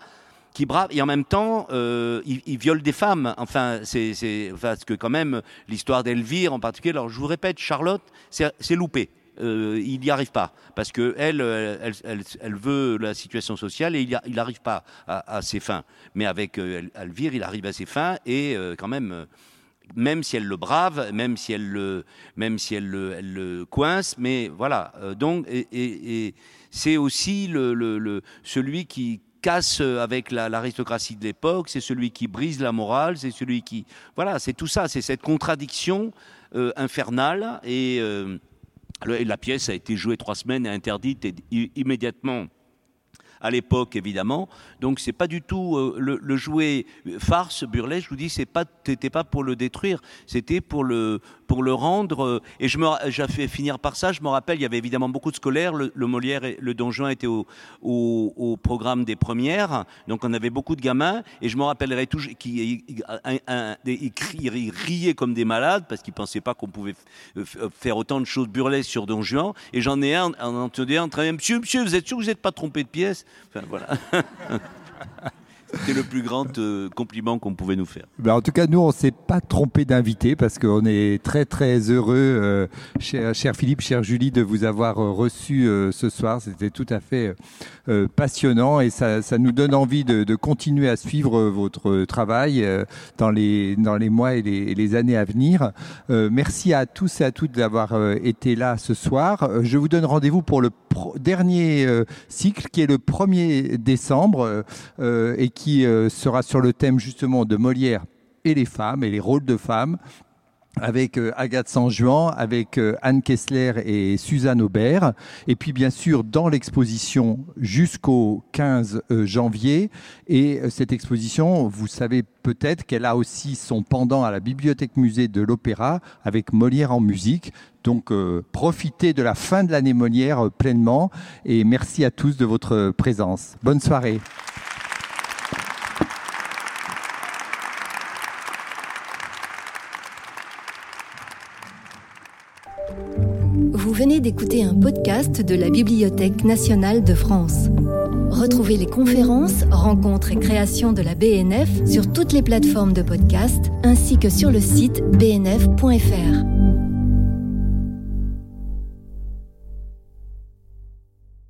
[SPEAKER 6] qui brave, et en même temps, euh, il, il, viole des femmes. Enfin, c'est, parce que quand même, l'histoire d'Elvire en particulier, alors je vous répète, Charlotte, c'est loupé. Euh, il n'y arrive pas parce que elle, euh, elle, veut la situation sociale et il n'arrive pas à, ses fins. Mais avec euh, Elvire, il arrive à ses fins et quand même, même si elle le brave, même si elle le, même si elle le, elle coince, mais voilà. donc, c'est aussi celui qui casse avec l'aristocratie de l'époque, c'est celui qui brise la morale, c'est celui qui, voilà, c'est tout ça, c'est cette contradiction infernale et la pièce a été jouée trois semaines et interdite immédiatement à l'époque évidemment. Donc c'est pas du tout euh, le, jouet farce burlesque. Je vous dis, c'est pas, c'était pas pour le détruire, c'était pour le pour le rendre. Euh, et je me, j'ai fait finir par ça. Je me rappelle, il y avait évidemment beaucoup de scolaires. Le, Molière et le Don Juan étaient au, programme des premières, donc on avait beaucoup de gamins. Et je me rappellerai toujours qu'ils riaient comme des malades parce qu'ils pensaient pas qu'on pouvait faire autant de choses burlesques sur Don Juan. Et j'en ai un, en entendant un très Monsieur, monsieur, vous êtes sûr que vous n'êtes pas trompé de pièce? Enfin voilà. C'était le plus grand euh, compliment qu'on pouvait nous faire.
[SPEAKER 3] Ben en tout cas, nous, on ne s'est pas trompé d'invité parce qu'on est très, très heureux, euh, cher, Philippe, cher Julie, de vous avoir euh, reçu ce soir. C'était tout à fait passionnant et ça, nous donne envie de, continuer à suivre votre travail dans, les, dans les mois et les, les années à venir. merci à tous et à toutes d'avoir été là ce soir. Je vous donne rendez-vous pour le dernier cycle qui est le 1er décembre et qui qui euh, sera sur le thème justement de Molière et les femmes et les rôles de femmes avec euh, Agathe Sanjuan, avec euh, Anne Kessler et Suzanne Aubert. Et puis bien sûr dans l'exposition jusqu'au 15 janvier. Et cette exposition, vous savez peut-être qu'elle a aussi son pendant à la Bibliothèque Musée de l'Opéra avec Molière en musique. Donc profitez de la fin de l'année Molière pleinement. Et merci à tous de votre présence. Bonne soirée.
[SPEAKER 1] Vous venez d'écouter un podcast de la Bibliothèque nationale de France. Retrouvez les conférences, rencontres et créations de la BNF sur toutes les plateformes de podcast ainsi que sur le site bnf.fr.